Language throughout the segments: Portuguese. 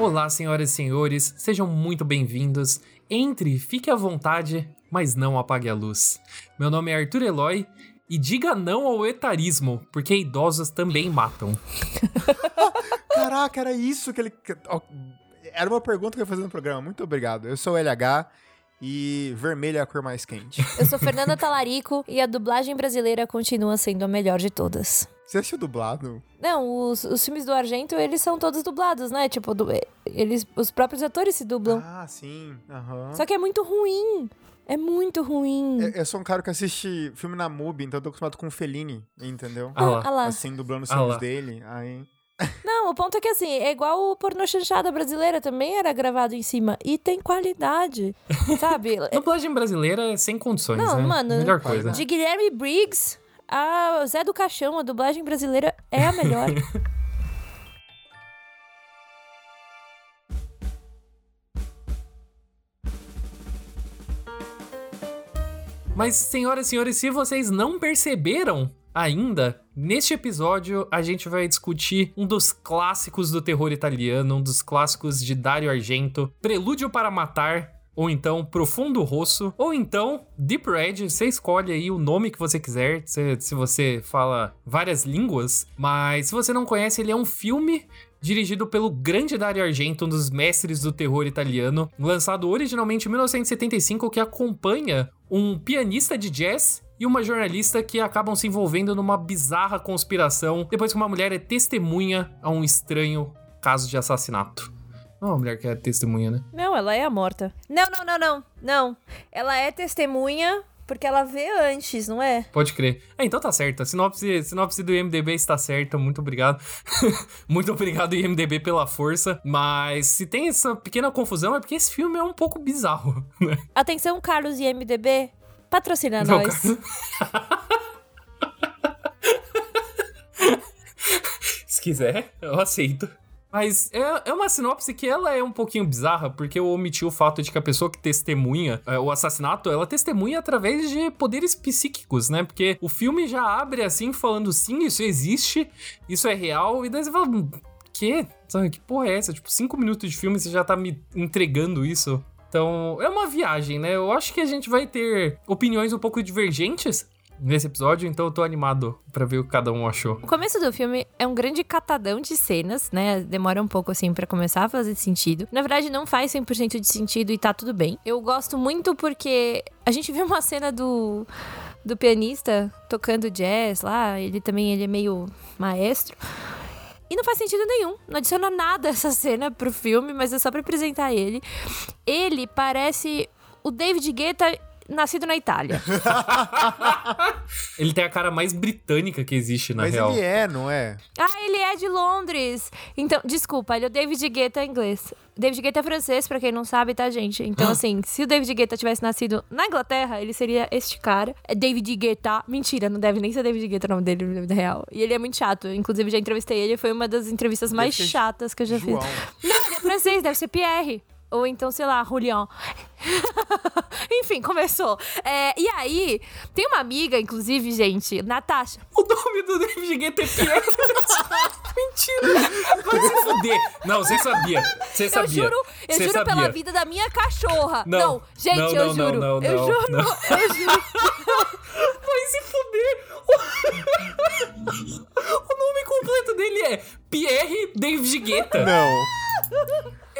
Olá, senhoras e senhores, sejam muito bem-vindos. Entre, fique à vontade, mas não apague a luz. Meu nome é Arthur Eloy e diga não ao etarismo, porque idosos também matam. Caraca, era isso que ele. Era uma pergunta que eu ia fazer no programa. Muito obrigado. Eu sou o LH e vermelho é a cor mais quente. Eu sou Fernanda Talarico e a dublagem brasileira continua sendo a melhor de todas. Você assistiu dublado? Não, os, os filmes do Argento, eles são todos dublados, né? Tipo, du- eles, os próprios atores se dublam. Ah, sim. Aham. Só que é muito ruim. É muito ruim. Eu, eu sou um cara que assiste filme na MUBI, então eu tô acostumado com o Fellini, entendeu? Ah lá. Ah lá. Assim, dublando os Ah filmes lá. dele. Aí. Não, o ponto é que assim, é igual o pornô chanchada brasileira, também era gravado em cima. E tem qualidade, sabe? Dublagem brasileira é sem condições, Não, né? mano, Melhor coisa. De Guilherme Briggs a Zé do Caixão, a dublagem brasileira é a melhor. Mas, senhoras e senhores, se vocês não perceberam ainda, neste episódio a gente vai discutir um dos clássicos do terror italiano, um dos clássicos de Dario Argento, Prelúdio para Matar. Ou então Profundo Rosso, ou então Deep Red, você escolhe aí o nome que você quiser, se, se você fala várias línguas, mas se você não conhece, ele é um filme dirigido pelo grande Dario Argento, um dos mestres do terror italiano, lançado originalmente em 1975, que acompanha um pianista de jazz e uma jornalista que acabam se envolvendo numa bizarra conspiração depois que uma mulher é testemunha a um estranho caso de assassinato. Não uma mulher que é testemunha, né? Não, ela é a morta. Não, não, não, não. Não. Ela é testemunha porque ela vê antes, não é? Pode crer. É, então tá certo. A sinopse, sinopse do IMDB está certa. Muito obrigado. Muito obrigado, IMDB, pela força. Mas se tem essa pequena confusão é porque esse filme é um pouco bizarro, né? Atenção, Carlos e MDB. Patrocina Não, nós. Se quiser, eu aceito. Mas é, é uma sinopse que ela é um pouquinho bizarra, porque eu omiti o fato de que a pessoa que testemunha é, o assassinato, ela testemunha através de poderes psíquicos, né? Porque o filme já abre assim, falando sim, isso existe, isso é real, e daí você fala, "Hum, que? Que porra é essa? Tipo, cinco minutos de filme você já tá me entregando isso. Então, é uma viagem, né? Eu acho que a gente vai ter opiniões um pouco divergentes nesse episódio, então eu tô animado pra ver o que cada um achou. O começo do filme é um grande catadão de cenas, né? Demora um pouco assim pra começar a fazer sentido. Na verdade, não faz 100% de sentido e tá tudo bem. Eu gosto muito porque a gente viu uma cena do do pianista tocando jazz lá, ele também ele é meio maestro. E não faz sentido nenhum. Não adiciona nada essa cena pro filme, mas é só pra apresentar ele. Ele parece o David Guetta nascido na Itália. Ele tem a cara mais britânica que existe, na Mas real. ele é, não é? Ah, ele é de Londres. Então, desculpa, ele é o David Guetta em inglês. David Guetta é francês, pra quem não sabe, tá, gente? Então, assim, se o David Guetta tivesse nascido na Inglaterra, ele seria este cara. É David Guetta. Mentira, não deve nem ser David Guetta o nome dele na vida real. E ele é muito chato. Inclusive, já entrevistei ele. Foi uma das entrevistas mais chatas que eu já João. fiz. Não, ele é francês, deve ser Pierre. Ou então, sei lá, Julian. Enfim, começou. É, e aí, tem uma amiga, inclusive, gente, Natasha. O nome do David Guetta é Pierre. Mentira. Vai se fuder. Não, você sabia. Você Eu sabia. juro, eu juro sabia. pela vida da minha cachorra. Não, Não, gente, não, eu não, juro. não, eu não, juro, não. eu juro. Vai se fuder. O nome completo dele é Pierre David Guetta. Não,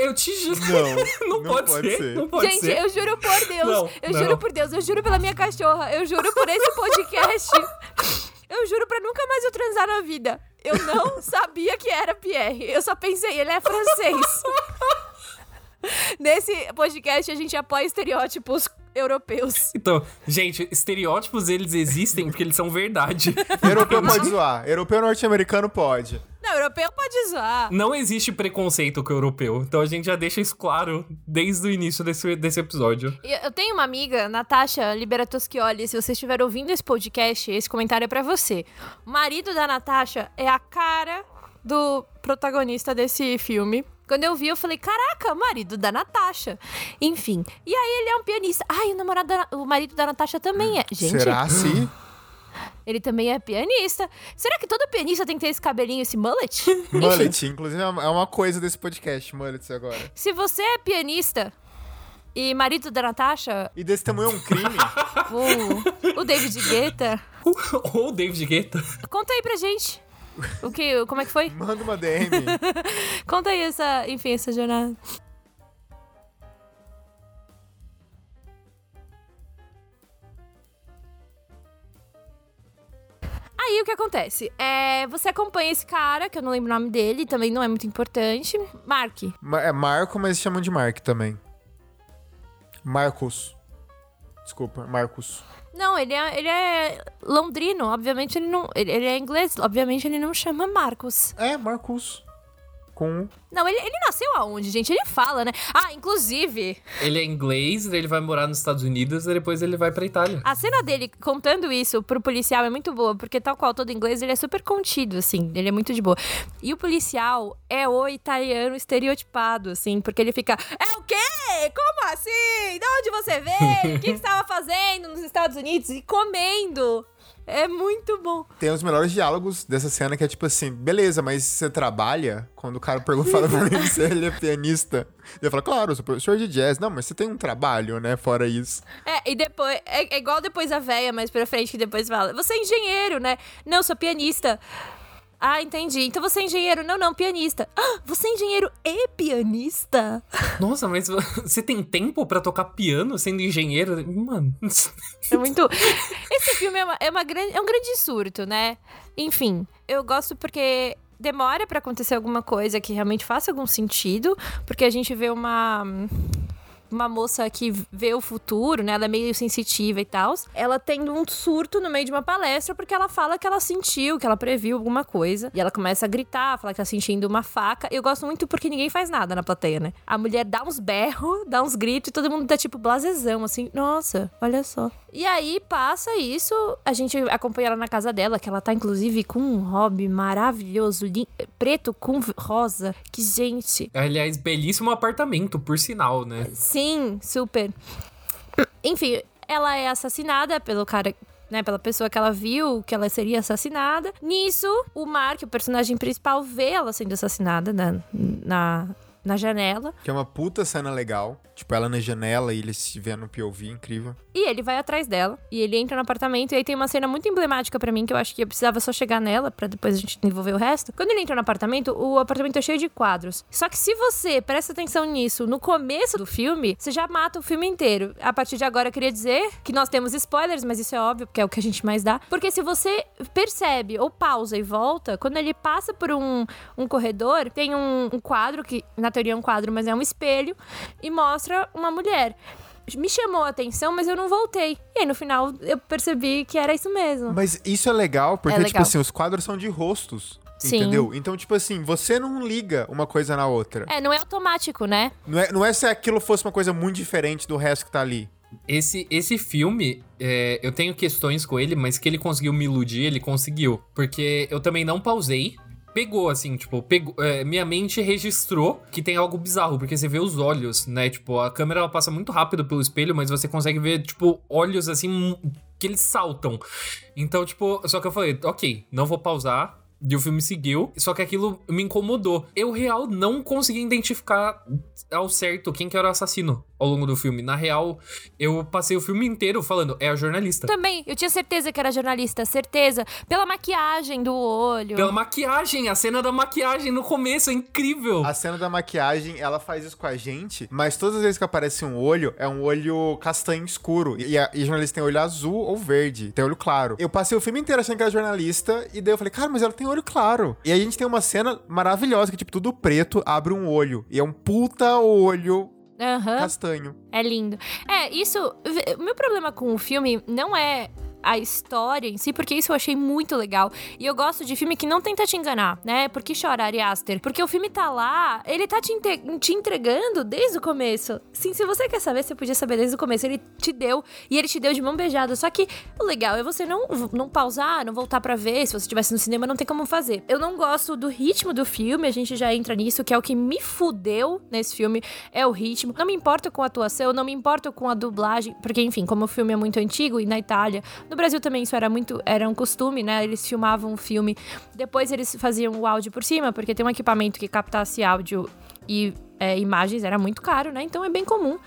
Eu te juro. não. Não, pode, ser. Não pode Gente, ser. eu juro por Deus. Não, eu não. juro por Deus, eu juro pela minha cachorra. Eu juro por esse podcast. eu juro pra nunca mais eu transar na vida. Eu não sabia que era Pierre. Eu só pensei, ele é francês. Nesse podcast a gente apoia estereótipos europeus. Então, gente, estereótipos eles existem porque eles são verdade. Europeu pode zoar. Europeu norte-americano pode. Não, europeu pode zoar. Não existe preconceito com o europeu. Então a gente já deixa isso claro desde o início desse, desse episódio. Eu tenho uma amiga, Natasha Liberatoschioli. Se você estiver ouvindo esse podcast, esse comentário é pra você. O marido da Natasha é a cara do protagonista desse filme. Quando eu vi, eu falei, caraca, marido da Natasha. Enfim. E aí ele é um pianista. Ai, o namorado da, o marido da Natasha também é. Gente, Será se? Ele também é pianista. Será que todo pianista tem que ter esse cabelinho, esse mullet? Mullet, inclusive, é uma coisa desse podcast, Mullet, agora. Se você é pianista e marido da Natasha, E desse tamanho é um crime? o, o David Guetta, Ou o David Guetta. conta aí pra gente. O que, como é que foi? Manda uma DM. Conta aí essa, enfim, essa jornada. Aí o que acontece? É, você acompanha esse cara, que eu não lembro o nome dele, também não é muito importante. Mark. Ma- É Marco, mas chamam de Mark também. Marcos. Desculpa, Marcos. Não, ele é, ele é londrino, obviamente ele não. Ele, ele é inglês, obviamente ele não chama Marcos. É, Marcos. Com. Não, ele, ele nasceu aonde, gente? Ele fala, né? Ah, inclusive, Ele é inglês, ele vai morar nos Estados Unidos e depois ele vai pra Itália. A cena dele contando isso pro policial é muito boa, porque tal qual todo inglês, ele é super contido, assim, ele é muito de boa. E o policial é o italiano estereotipado, assim, porque ele fica, é o quê? Como assim? De onde você veio? O que que você estava fazendo nos Estados Unidos? E comendo. É muito bom. Tem os melhores diálogos dessa cena que é tipo assim: beleza, mas você trabalha? Quando o cara pergunta fala pra mim se ele é pianista. Ele fala, claro, eu sou professor de jazz. Não, mas você tem um trabalho, né? Fora isso. É, e depois, é, é igual depois a véia mais pra frente, que depois fala, você é engenheiro, né? Não, eu sou pianista. Ah, entendi. Então você é engenheiro. Não, não, pianista. Ah, você é engenheiro e pianista? Nossa, mas você tem tempo pra tocar piano sendo engenheiro? Mano. É muito. Esse filme é, uma, é, uma grande, é um grande surto, né? Enfim, eu gosto porque demora pra acontecer alguma coisa que realmente faça algum sentido, porque a gente vê uma. Uma moça que vê o futuro, né? Ela é meio sensitiva e tal. Ela tendo um surto no meio de uma palestra porque ela fala que ela sentiu, que ela previu alguma coisa. E ela começa a gritar, falar que tá sentindo uma faca. Eu gosto muito porque ninguém faz nada na plateia, né? A mulher dá uns berros, dá uns gritos e todo mundo tá tipo blasezão, assim. Nossa, olha só. E aí passa isso, a gente acompanha ela na casa dela, que ela tá inclusive com um hobby maravilhoso, preto com rosa. Que gente, Aliás, belíssimo apartamento, por sinal, né? Sim, super. Enfim, ela é assassinada pelo cara. Né, pela pessoa que ela viu que ela seria assassinada. Nisso, o Mark, o personagem principal, vê ela sendo assassinada na, na, na janela. Que é uma puta cena legal. Tipo, ela na janela e ele se vê no POV, incrível. E ele vai atrás dela. E ele entra no apartamento. E aí tem uma cena muito emblemática pra mim, que eu acho que eu precisava só chegar nela, pra depois a gente desenvolver o resto. Quando ele entra no apartamento, o apartamento é cheio de quadros. Só que se você presta atenção nisso no começo do filme, você já mata o filme inteiro. A partir de agora, eu queria dizer que nós temos spoilers, mas isso é óbvio, porque é o que a gente mais dá. Porque se você percebe ou pausa e volta, quando ele passa por um, um corredor, tem um, um quadro, que na teoria é um quadro, mas é um espelho, e mostra uma mulher. Me chamou a atenção, mas eu não voltei. E aí, no final, eu percebi que era isso mesmo. Mas isso é legal, porque, É tipo legal. assim, os quadros são de rostos. Sim. Entendeu? Então, tipo assim, você não liga uma coisa na outra. É, não é automático, né? Não é, não é se aquilo fosse uma coisa muito diferente do resto que tá ali. Esse, esse filme, é, eu tenho questões com ele, mas que ele conseguiu me iludir, ele conseguiu. Porque eu também não pausei. Pegou, assim, tipo, pegou, é, minha mente registrou que tem algo bizarro, porque você vê os olhos, né? Tipo, a câmera ela passa muito rápido pelo espelho, mas você consegue ver, tipo, olhos assim que eles saltam. Então, tipo, só que eu falei, ok, não vou pausar. E o filme seguiu, só que aquilo me incomodou. Eu, real, não consegui identificar ao certo quem que era o assassino ao longo do filme. Na real, eu passei o filme inteiro falando, é a jornalista. Também, eu tinha certeza que era jornalista, certeza. Pela maquiagem do olho. Pela maquiagem, a cena da maquiagem no começo é incrível. A cena da maquiagem, ela faz isso com a gente, mas todas as vezes que aparece um olho, é um olho castanho escuro. E a, e a jornalista tem olho azul ou verde, tem olho claro. Eu passei o filme inteiro achando que era jornalista, e daí eu falei, cara, mas ela tem olho claro. E a gente tem uma cena maravilhosa, que tipo, tudo preto, abre um olho. E é um puta olho Aham. castanho. É lindo. É, isso. O meu problema com o filme não é a história em si, porque isso eu achei muito legal. E eu gosto de filme que não tenta te enganar, né? Por que chorar, Ari Aster? Porque o filme tá lá, ele tá te, te entregando desde o começo. Sim, se você quer saber, você podia saber desde o começo. Ele te deu, e ele te deu de mão beijada. Só que o legal é você não, não pausar, não voltar pra ver. Se você estivesse no cinema, não tem como fazer. Eu não gosto do ritmo do filme, a gente já entra nisso, que é o que me fudeu nesse filme, é o ritmo. Não me importo com a atuação, não me importo com a dublagem, porque, enfim, como o filme é muito antigo e na Itália No Brasil também isso era muito, era um costume, né? Eles filmavam o filme, depois eles faziam o áudio por cima, porque tem um equipamento que captasse áudio e é, imagens era muito caro, né? Então é bem comum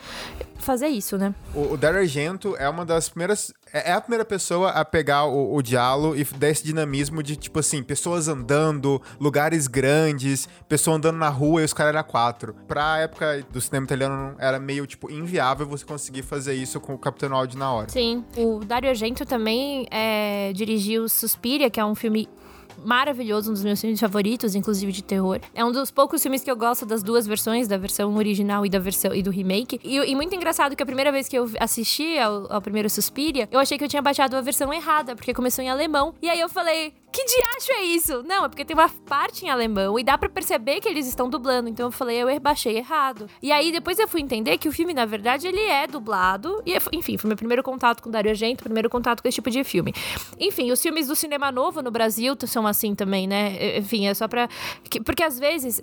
fazer isso, né? O, o Dario Argento é uma das primeiras. É, é a primeira pessoa a pegar o, o diálogo e dar esse dinamismo de, tipo assim, pessoas andando, lugares grandes, pessoa andando na rua e os caras eram quatro. Pra época do cinema italiano, era meio, tipo, inviável você conseguir fazer isso com o Capitão Áudio na hora. Sim. O Dario Argento também é, dirigiu Suspiria, que é um filme maravilhoso, um dos meus filmes favoritos, inclusive de terror. É um dos poucos filmes que eu gosto das duas versões, da versão original e da versão e do remake. E, e muito engraçado que a primeira vez que eu assisti ao, ao primeiro Suspiria, eu achei que eu tinha baixado a versão errada, porque começou em alemão. E aí eu falei, que diacho é isso? Não, é porque tem uma parte em alemão e dá para perceber que eles estão dublando. Então eu falei, eu baixei errado. E aí depois eu fui entender que o filme, na verdade, ele é dublado. E enfim, foi meu primeiro contato com Dario Argento, primeiro contato com esse tipo de filme. Enfim, os filmes do cinema novo no Brasil são assim também, né? Enfim, é só pra. Porque às vezes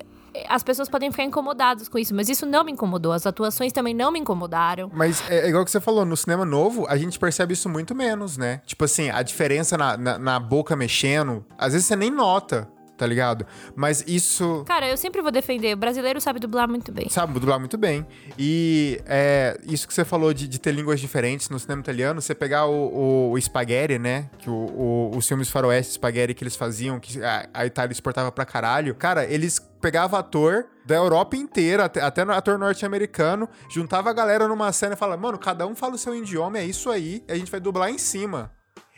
as pessoas podem ficar incomodadas com isso, mas isso não me incomodou. As atuações também não me incomodaram. Mas é, é igual que você falou, no cinema novo, a gente percebe isso muito menos, né? Tipo assim, a diferença na, na, na boca mexendo, às vezes você nem nota tá ligado? Mas isso. Cara, eu sempre vou defender. O brasileiro sabe dublar muito bem. Sabe dublar muito bem. E é, isso que você falou de, de ter línguas diferentes no cinema italiano, você pegar o, o, o spaghetti, né? Que o, o, os filmes faroeste spaghetti que eles faziam, que a, a Itália exportava pra caralho. Cara, eles pegavam ator da Europa inteira, até, até ator norte-americano, juntava a galera numa cena e falava, mano, cada um fala o seu idioma, é isso aí, e a gente vai dublar em cima.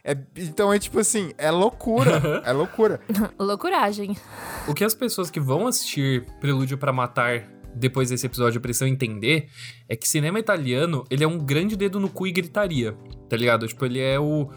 É, então é tipo assim, é loucura. é loucura. Loucuragem. O que as pessoas que vão assistir Prelúdio para Matar depois desse episódio precisam entender é que cinema italiano, ele é um grande dedo no cu e gritaria, tá ligado? Tipo, ele é o,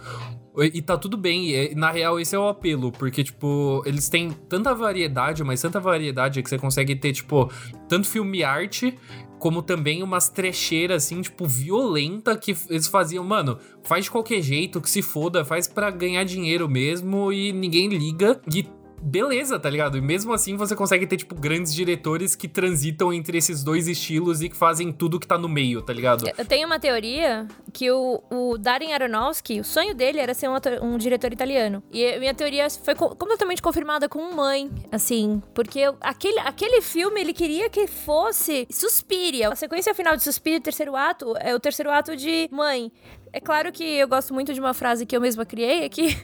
e tá tudo bem, na real esse é o apelo, porque, tipo, eles têm tanta variedade, mas tanta variedade que você consegue ter, tipo, tanto filme arte, como também umas trecheiras, assim, tipo, violenta que eles faziam, mano, faz de qualquer jeito, que se foda, faz para ganhar dinheiro mesmo e ninguém liga. E beleza, tá ligado? E mesmo assim você consegue ter, tipo, grandes diretores que transitam entre esses dois estilos e que fazem tudo que tá no meio, tá ligado? Eu tenho uma teoria que o, o Darren Aronofsky, o sonho dele era ser um, ator, um diretor italiano. E minha teoria foi co completamente confirmada com Mãe, assim, porque aquele, aquele filme ele queria que fosse Suspiria. A sequência final de Suspiria, terceiro ato, é o terceiro ato de Mãe. É claro que eu gosto muito de uma frase que eu mesma criei, que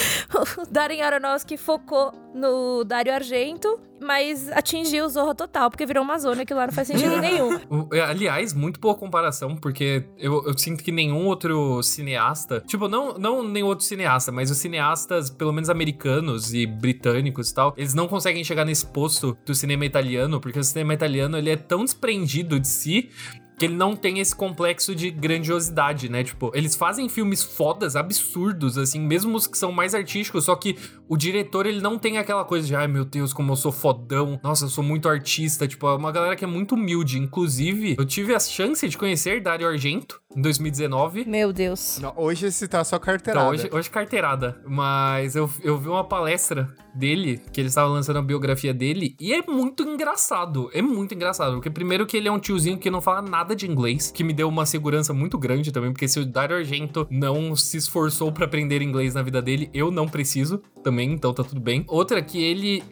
o Darren Aronofsky focou no Dario Argento, mas atingiu o Zorro total, porque virou uma zona que lá não faz sentido nenhum. É, aliás, muito boa comparação, porque eu, eu, sinto que nenhum outro cineasta, tipo, não, não nenhum outro cineasta, mas os cineastas, pelo menos americanos e britânicos e tal, eles não conseguem chegar nesse posto do cinema italiano, porque o cinema italiano ele é tão desprendido de si que ele não tem esse complexo de grandiosidade, né? Tipo, eles fazem filmes fodas, absurdos, assim, mesmo os que são mais artísticos, só que o diretor, ele não tem aquela coisa de, ai meu Deus, como eu sou fodão, nossa, eu sou muito artista, tipo, é uma galera que é muito humilde. Inclusive, eu tive a chance de conhecer Dario Argento em 2019. Meu Deus. Não, hoje esse tá só carteirada. Então, hoje, hoje carteirada, mas eu, eu vi uma palestra dele, que ele estava lançando a biografia dele, e é muito engraçado, é muito engraçado, porque primeiro que ele é um tiozinho que não fala nada de inglês, que me deu uma segurança muito grande também, porque se o Dario Argento não se esforçou para aprender inglês na vida dele, eu não preciso também, então tá tudo bem. Outra que ele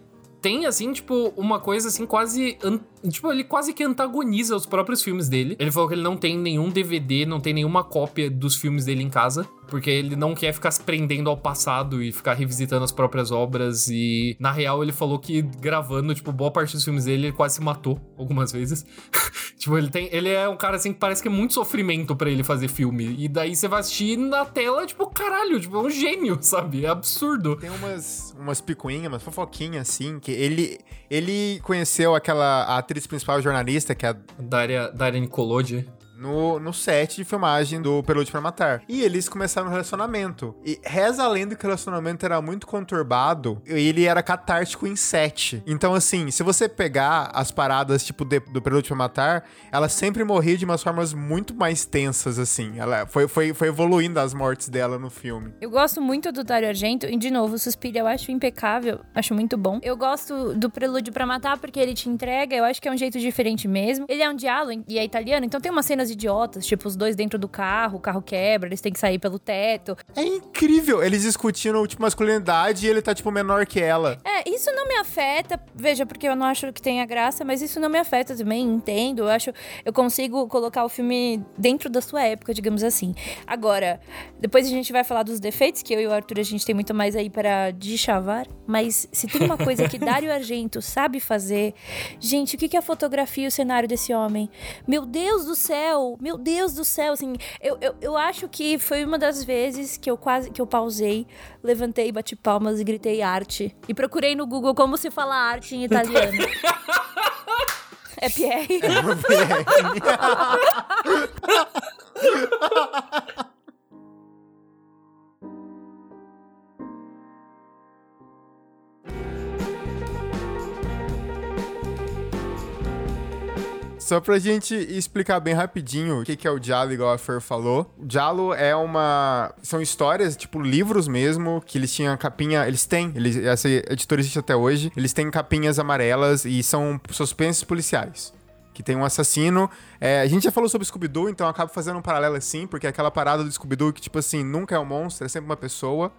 tem, assim, tipo, uma coisa assim, quase. Tipo, ele quase que antagoniza os próprios filmes dele. Ele falou que ele não tem nenhum DVD, não tem nenhuma cópia dos filmes dele em casa porque ele não quer ficar se prendendo ao passado e ficar revisitando as próprias obras. E na real, ele falou que gravando, tipo, boa parte dos filmes dele, ele quase se matou algumas vezes. tipo, ele tem. Ele é um cara assim que parece que é muito sofrimento para ele fazer filme. E daí você vai assistir na tela, tipo, caralho, tipo, é um gênio, sabe? É absurdo. Tem umas, umas picuinhas, umas fofoquinhas, assim, que ele. Ele conheceu aquela atriz principal jornalista, que é a. Daria, Daria Nicolodi no, no set de filmagem do Pelúcio para Matar. E eles começaram um relacionamento. E reza a lenda que o relacionamento era muito conturbado ele era catártico em set. Então, assim, se você pegar as paradas, tipo, de, do Pelúcio para Matar, ela sempre morria de umas formas muito mais tensas, assim. Ela foi, foi, foi evoluindo as mortes dela no filme. Eu gosto muito do Dario Argento, e de novo, Suspiro eu acho impecável, acho muito bom. Eu gosto do Prelúdio para Matar porque ele te entrega, eu acho que é um jeito diferente mesmo. Ele é um diálogo e é italiano, então tem umas cenas idiotas, tipo os dois dentro do carro, o carro quebra, eles têm que sair pelo teto. É incrível. Eles discutindo, tipo, masculinidade e ele tá, tipo, menor que ela. É, isso não me afeta, veja, porque eu não acho que tenha graça, mas isso não me afeta também, entendo. Eu acho, eu consigo colocar o filme dentro da sua época, digamos assim. Agora, depois a gente vai falar dos defeitos, que eu e o Arthur a gente tem muito mais aí para deschavar, mas se tem uma coisa que Dario Argento sabe fazer, gente, o que é a fotografia e o cenário desse homem? Meu Deus do céu, meu Deus do céu, assim, eu, eu, eu acho que foi uma das vezes que eu quase, que eu pausei, levantei, bati palmas e gritei arte. E procurei no Google como se fala arte em italiano. É Pierre. Só pra gente explicar bem rapidinho o que, que é o Dialo, igual a Fer falou. O Dialo é uma. São histórias, tipo, livros mesmo, que eles tinham capinha. Eles têm, eles, essa editora existe até hoje. Eles têm capinhas amarelas e são suspensos policiais que tem um assassino. É, a gente já falou sobre Scooby-Doo, então acabo fazendo um paralelo assim, porque é aquela parada do Scooby-Doo que, tipo assim, nunca é um monstro, é sempre uma pessoa.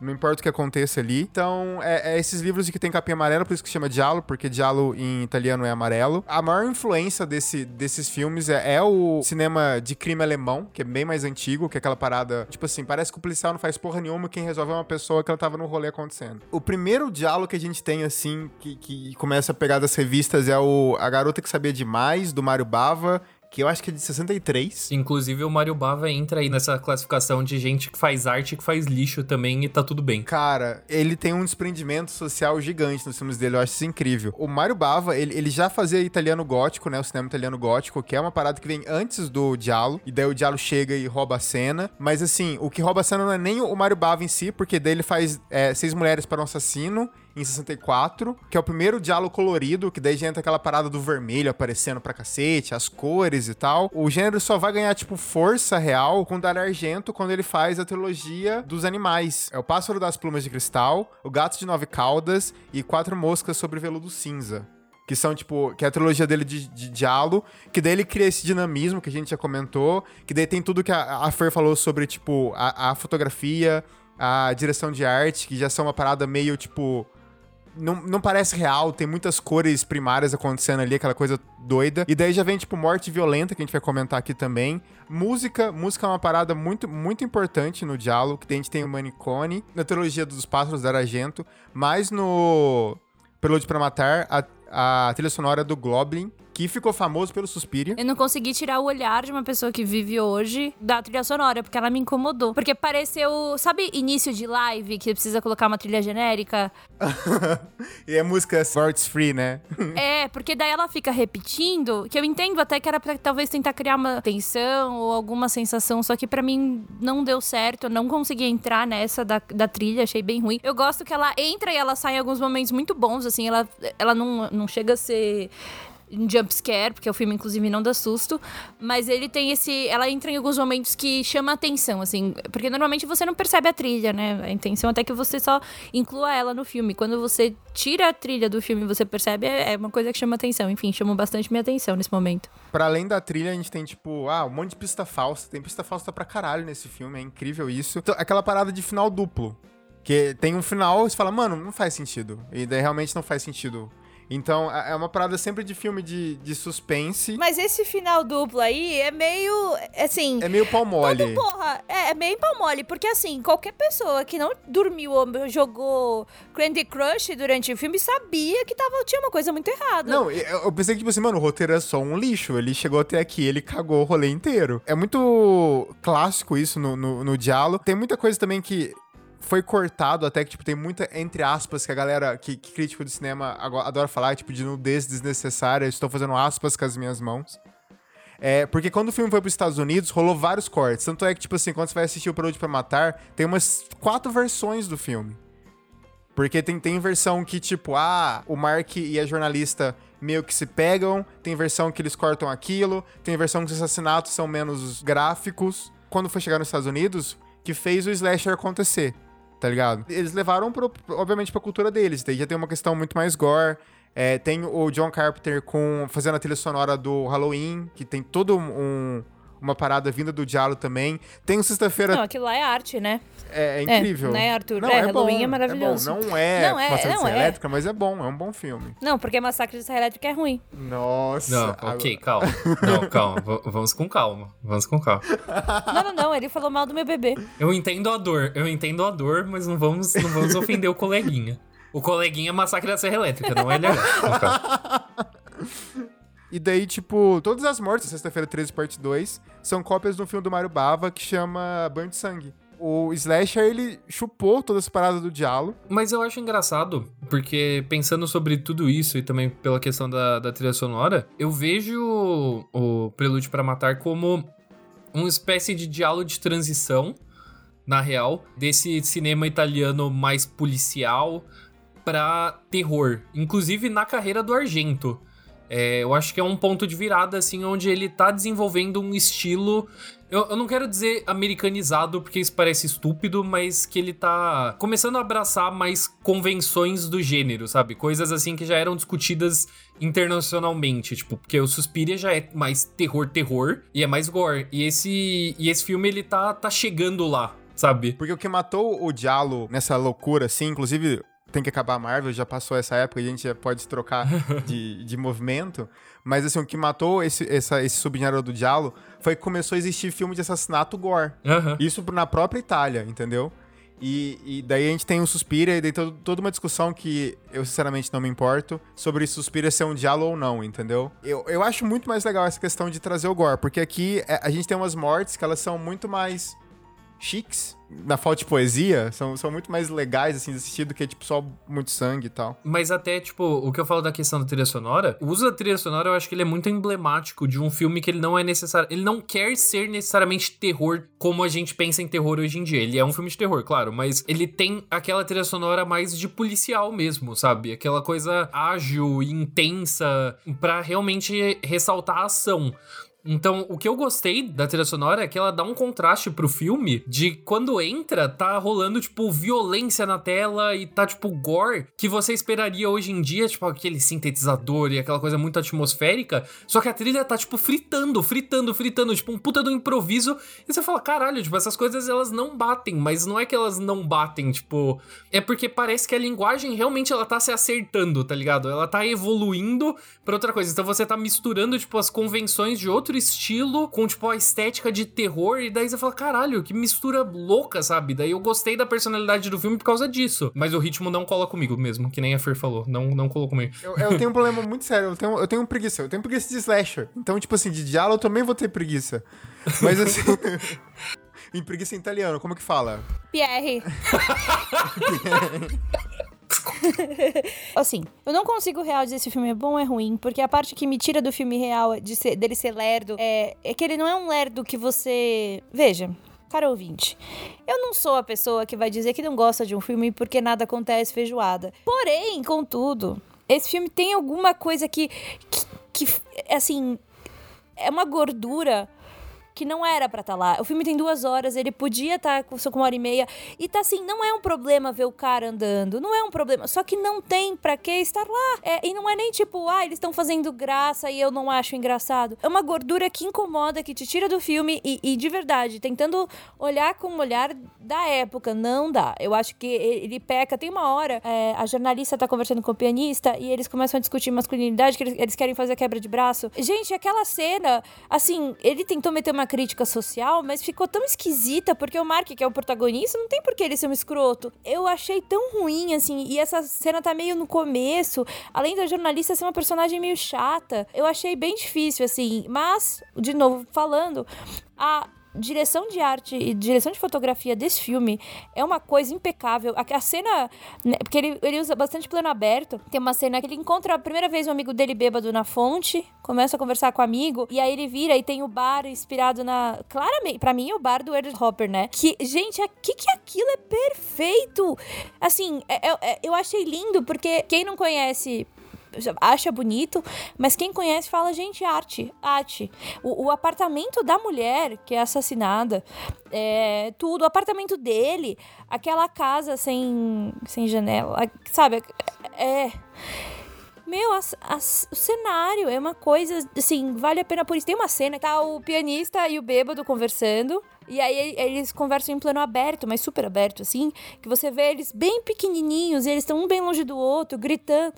Não importa o que aconteça ali. Então, é, é esses livros de que tem capinha amarela, por isso que chama Diallo, porque Diallo em italiano é amarelo. A maior influência desse, desses filmes é, é, o cinema de crime alemão, que é bem mais antigo, que é aquela parada, tipo assim, parece que o policial não faz porra nenhuma, quem resolve é uma pessoa que ela tava no rolê acontecendo. O primeiro Diallo que a gente tem, assim, que, que começa a pegar das revistas é o A Garota que Sabia Demais, do Mário Bava, que eu acho que é de 63. Inclusive, o Mario Bava entra aí nessa classificação de gente que faz arte e que faz lixo também e tá tudo bem. Cara, ele tem um desprendimento social gigante nos filmes dele, eu acho isso incrível. O Mario Bava, ele, ele já fazia italiano gótico, né? O cinema italiano gótico, que é uma parada que vem antes do Diallo, e daí o Diallo chega e rouba a cena. Mas assim, o que rouba a cena não é nem o Mario Bava em si, porque daí ele faz é, Seis Mulheres para um Assassino em 64, que é o primeiro diálogo colorido, que daí já entra aquela parada do vermelho aparecendo pra cacete, as cores e tal. O gênero só vai ganhar, tipo, força real com Dario Argento quando ele faz a trilogia dos animais. É o Pássaro das Plumas de Cristal, o Gato de Nove Caudas e Quatro Moscas sobre Veludo Cinza que são, tipo, que é a trilogia dele de, de diálogo, que daí ele cria esse dinamismo que a gente já comentou, que daí tem tudo que a, a Fer falou sobre, tipo, a, a, fotografia, a direção de arte, que já são uma parada meio, tipo, não, não parece real, tem muitas cores primárias acontecendo ali, aquela coisa doida. E daí já vem, tipo, morte violenta, que a gente vai comentar aqui também. Música, música é uma parada muito, muito importante no diálogo, que a gente tem o Manicone, na trilogia dos Pássaros da Argento, mas no Prelude para Matar, a, a trilha sonora do Goblin, que ficou famoso pelo Suspiria. Eu não consegui tirar o olhar de uma pessoa que vive hoje da trilha sonora, porque ela me incomodou. Porque pareceu, sabe, início de live, que precisa colocar uma trilha genérica? e é música Words Free, né? é, porque daí ela fica repetindo, que eu entendo até que era pra talvez tentar criar uma tensão ou alguma sensação, só que para mim não deu certo, eu não consegui entrar nessa da, da trilha, achei bem ruim. Eu gosto que ela entra e ela sai em alguns momentos muito bons, assim, ela, ela não, não chega a ser um jump scare, porque o filme inclusive não dá susto, mas ele tem esse, ela entra em alguns momentos que chama atenção, assim, porque normalmente você não percebe a trilha, né? A intenção até que você só inclua ela no filme. Quando você tira a trilha do filme, você percebe é uma coisa que chama atenção. Enfim, chamou bastante minha atenção nesse momento. Para além da trilha, a gente tem tipo, ah, um monte de pista falsa, tem pista falsa pra caralho nesse filme, é incrível isso. Então, aquela parada de final duplo, que tem um final, você fala, mano, não faz sentido. E daí realmente não faz sentido então, é uma parada sempre de filme de, de suspense. Mas esse final duplo aí é meio, assim... É meio pau mole. Porra, é, é meio pau mole, porque assim, qualquer pessoa que não dormiu ou jogou Candy Crush durante o filme sabia que tava, tinha uma coisa muito errada. Não, eu pensei que, tipo assim, mano, o roteiro é só um lixo. Ele chegou até aqui, ele cagou o rolê inteiro. É muito clássico isso no, no, no diálogo. Tem muita coisa também que foi cortado até que, tipo, tem muita, entre aspas, que a galera, que, que crítico de cinema adora falar, tipo, de nudez desnecessária. Estou fazendo aspas com as minhas mãos. É, porque quando o filme foi para os Estados Unidos, rolou vários cortes. Tanto é que, tipo assim, quando você vai assistir o Produto para Matar, tem umas quatro versões do filme. Porque tem, tem versão que, tipo, ah, o Mark e a jornalista meio que se pegam, tem versão que eles cortam aquilo, tem versão que os assassinatos são menos gráficos. Quando foi chegar nos Estados Unidos, que fez o slasher acontecer tá ligado? Eles levaram, pro, obviamente, pra cultura deles. Daí já tem uma questão muito mais gore. É, tem o John Carpenter com, fazendo a trilha sonora do Halloween, que tem todo um, uma parada vinda do Diallo também. Tem o Sexta-feira. Não, aquilo lá é arte, né? É, é incrível. É, né, Arthur? Não, é, é Halloween bom, é maravilhoso. É bom. Não é, Não, é- Massacre não da Serra é. Elétrica, mas é bom, é um bom filme. Não, porque Massacre de Serra Elétrica é ruim. Nossa. Não, ok, calma. Não, calma. V- vamos com calma. Vamos com calma. Não, não, não. Ele falou mal do meu bebê. Eu entendo a dor, eu entendo a dor, mas não vamos, não vamos ofender o coleguinha. O coleguinha é massacre da Serra Elétrica, não é ele. E daí, tipo, todas as mortes, sexta-feira 13, parte 2, são cópias um filme do Mario Bava que chama Banho de Sangue. O Slasher, ele chupou todas as paradas do Diallo. Mas eu acho engraçado, porque pensando sobre tudo isso e também pela questão da, da trilha sonora, eu vejo o, o Prelúdio para Matar como uma espécie de diálogo de transição, na real, desse cinema italiano mais policial pra terror. Inclusive na carreira do Argento. É, eu acho que é um ponto de virada, assim, onde ele tá desenvolvendo um estilo. Eu, eu não quero dizer americanizado, porque isso parece estúpido, mas que ele tá começando a abraçar mais convenções do gênero, sabe? Coisas assim que já eram discutidas internacionalmente, tipo, porque o Suspiria já é mais terror-terror e é mais gore. E esse, e esse filme, ele tá, tá chegando lá, sabe? Porque o que matou o Diallo nessa loucura, assim, inclusive tem que acabar a Marvel, já passou essa época, a gente já pode se trocar de, de movimento. Mas assim, o que matou esse, essa, esse subgênero do Diallo foi que começou a existir filme de assassinato gore. Aham. Isso na própria Itália, entendeu? E, e daí a gente tem o Suspira e daí toda uma discussão que eu sinceramente não me importo sobre Suspira ser um diálogo ou não, entendeu? Eu, eu acho muito mais legal essa questão de trazer o gore, porque aqui é, a gente tem umas mortes que elas são muito mais chiques, na falta de poesia, são, são muito mais legais, assim, de assistir do que, tipo, só muito sangue e tal. Mas até, tipo, o que eu falo da questão da trilha sonora, o uso da trilha sonora eu acho que ele é muito emblemático de um filme que ele não é necessário. Ele não quer ser necessariamente terror como a gente pensa em terror hoje em dia. Ele é um filme de terror, claro, mas ele tem aquela trilha sonora mais de policial mesmo, sabe? Aquela coisa ágil e intensa pra realmente ressaltar a ação. Então, o que eu gostei da trilha sonora é que ela dá um contraste pro filme de quando entra, tá rolando, tipo, violência na tela e tá, tipo, gore que você esperaria hoje em dia, tipo, aquele sintetizador e aquela coisa muito atmosférica. Só que a trilha tá, tipo, fritando, fritando, fritando, tipo, um puta do improviso. E você fala, caralho, tipo, essas coisas elas não batem, mas não é que elas não batem, tipo. É porque parece que a linguagem realmente ela tá se acertando, tá ligado? Ela tá evoluindo pra outra coisa. Então você tá misturando, tipo, as convenções de outro estilo com, tipo, a estética de terror. E daí você fala, caralho, que mistura louca, sabe? Daí eu gostei da personalidade do filme por causa disso. Mas o ritmo não cola comigo mesmo, que nem a Fer falou. Não, não colou comigo. Eu, eu tenho um problema muito sério, eu tenho, eu tenho preguiça, eu tenho preguiça de slasher. Então, tipo assim, de diálogo eu também vou ter preguiça. Mas assim... em preguiça em italiano, como que fala? Pierre. assim, eu não consigo real dizer se o filme é bom ou é ruim, porque a parte que me tira do filme real de ser- dele ser lerdo é, é que ele não é um lerdo que você. Veja. Cara ouvinte, eu não sou a pessoa que vai dizer que não gosta de um filme porque nada acontece feijoada. Porém, contudo, esse filme tem alguma coisa que, que, que assim, é uma gordura que não era pra estar lá. O filme tem duas horas, ele podia estar só com uma hora e meia. E tá assim, não é um problema ver o cara andando, não é um problema. Só que não tem pra que estar lá. É, e não é nem tipo, ah, eles estão fazendo graça e eu não acho engraçado. É uma gordura que incomoda, que te tira do filme e, e de verdade, tentando olhar com o olhar da época, não dá. Eu acho que ele peca. Tem uma hora, é, a jornalista tá conversando com o pianista e eles começam a discutir masculinidade, que eles, eles querem fazer quebra de braço. Gente, aquela cena, assim, ele tentou meter uma crítica social, mas ficou tão esquisita, porque o Mark, que é o protagonista, não tem por que ele ser um escroto. Eu achei tão ruim, assim, e essa cena tá meio no começo, além da jornalista ser uma personagem meio chata, eu achei bem difícil, assim, mas, de novo, falando, a direção de arte e direção de fotografia desse filme é uma coisa impecável. A, a cena, né, porque ele, ele usa bastante plano aberto. Tem uma cena que ele encontra a primeira vez um amigo dele bêbado na fonte, começa a conversar com o amigo, e aí ele vira e tem o bar inspirado na. Claramente, pra mim é o bar do Ernest Hopper, né? Que, gente, o que, que aquilo é perfeito! Assim, é- é- é- eu achei lindo, porque quem não conhece acha bonito, mas quem conhece fala, gente, arte, arte. O, o apartamento da mulher que é assassinada, é, tudo, o apartamento dele, aquela casa sem, sem janela, sabe? É. Meu, as- as- o cenário é uma coisa, assim, vale a pena por isso. Tem uma cena, tá o pianista e o bêbado conversando. E aí eles conversam em plano aberto, mas super aberto, assim, que você vê eles bem pequenininhos e eles estão um bem longe do outro, gritando.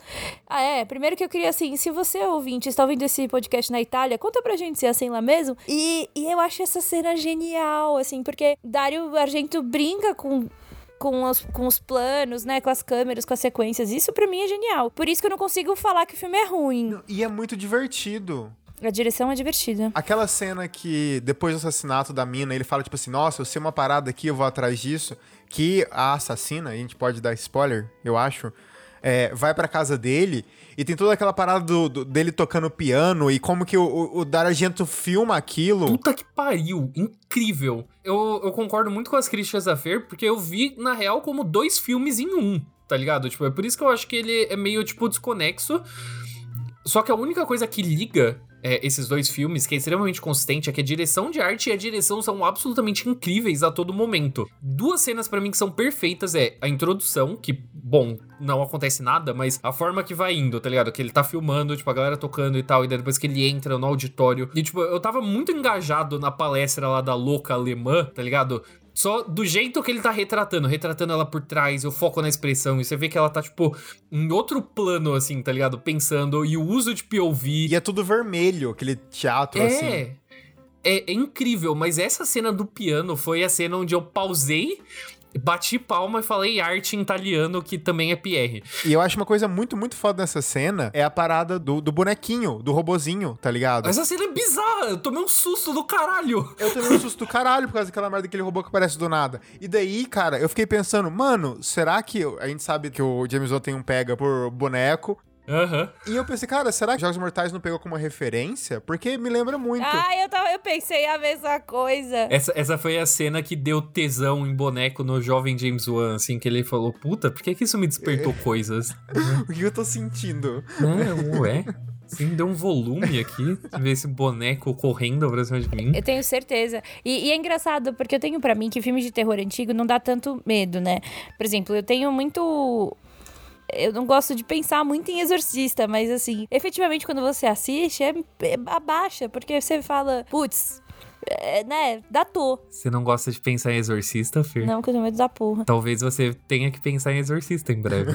Ah, é. Primeiro que eu queria, assim, se você, ouvinte, está ouvindo esse podcast na Itália, conta pra gente se é assim lá mesmo. E, e eu acho essa cena genial, assim, porque Dario Argento brinca com com os, com os planos, né? Com as câmeras, com as sequências. Isso pra mim é genial. Por isso que eu não consigo falar que o filme é ruim. E é muito divertido. A direção é divertida. Aquela cena que, depois do assassinato da mina, ele fala, tipo assim, nossa, eu sei uma parada aqui, eu vou atrás disso. Que a assassina, a gente pode dar spoiler, eu acho, é, vai pra casa dele e tem toda aquela parada do, do- dele tocando piano e como que o, o, o Dario Argento filma aquilo. Puta que pariu, incrível. Eu, eu concordo muito com as críticas da Fer, porque eu vi, na real, como dois filmes em um, tá ligado? Tipo, é por isso que eu acho que ele é meio, tipo, desconexo. Só que a única coisa que liga é, esses dois filmes, que é extremamente consistente, é que a direção de arte e a direção são absolutamente incríveis a todo momento. Duas cenas pra mim que são perfeitas é a introdução, que, bom, não acontece nada, mas a forma que vai indo, tá ligado? Que ele tá filmando, tipo, a galera tocando e tal, e depois que ele entra no auditório. E, tipo, eu tava muito engajado na palestra lá da louca alemã, tá ligado? Só do jeito que ele tá retratando, retratando ela por trás, o foco na expressão, e você vê que ela tá, tipo, em outro plano, assim, tá ligado? Pensando, e o uso de POV. E é tudo vermelho, aquele teatro, assim. É. É, é incrível, mas essa cena do piano foi a cena onde eu pausei, bati palma e falei arte em italiano, que também é PR. E eu acho uma coisa muito, muito foda nessa cena é a parada do, do bonequinho, do robozinho, tá ligado? Essa cena é bizarra, eu tomei um susto do caralho. Eu tomei um susto do caralho por causa daquela merda daquele robô que aparece do nada. E daí, cara, eu fiquei pensando, mano, será que. A gente sabe que o James Wan tem um pega por boneco. Aham. E eu pensei, cara, será que Jogos Mortais não pegou como referência? Porque me lembra muito. Ah, eu, tava, eu pensei a mesma coisa. Essa, essa foi a cena que deu tesão em boneco no jovem James Wan, assim, que ele falou, puta, por que, que isso me despertou coisas? O que eu tô sentindo? É, ué. Você me deu um volume aqui, ver esse boneco correndo pra cima de mim. Eu tenho certeza. E, e é engraçado, porque eu tenho pra mim que filme de terror antigo não dá tanto medo, né? Por exemplo, eu tenho muito. Eu não gosto de pensar muito em exorcista, mas assim, efetivamente quando você assiste, é, é abaixa, porque você fala, putz, é, né, datou. Você não gosta de pensar em exorcista, Fer? Não, que eu tenho medo da porra. Talvez você tenha que pensar em exorcista em breve.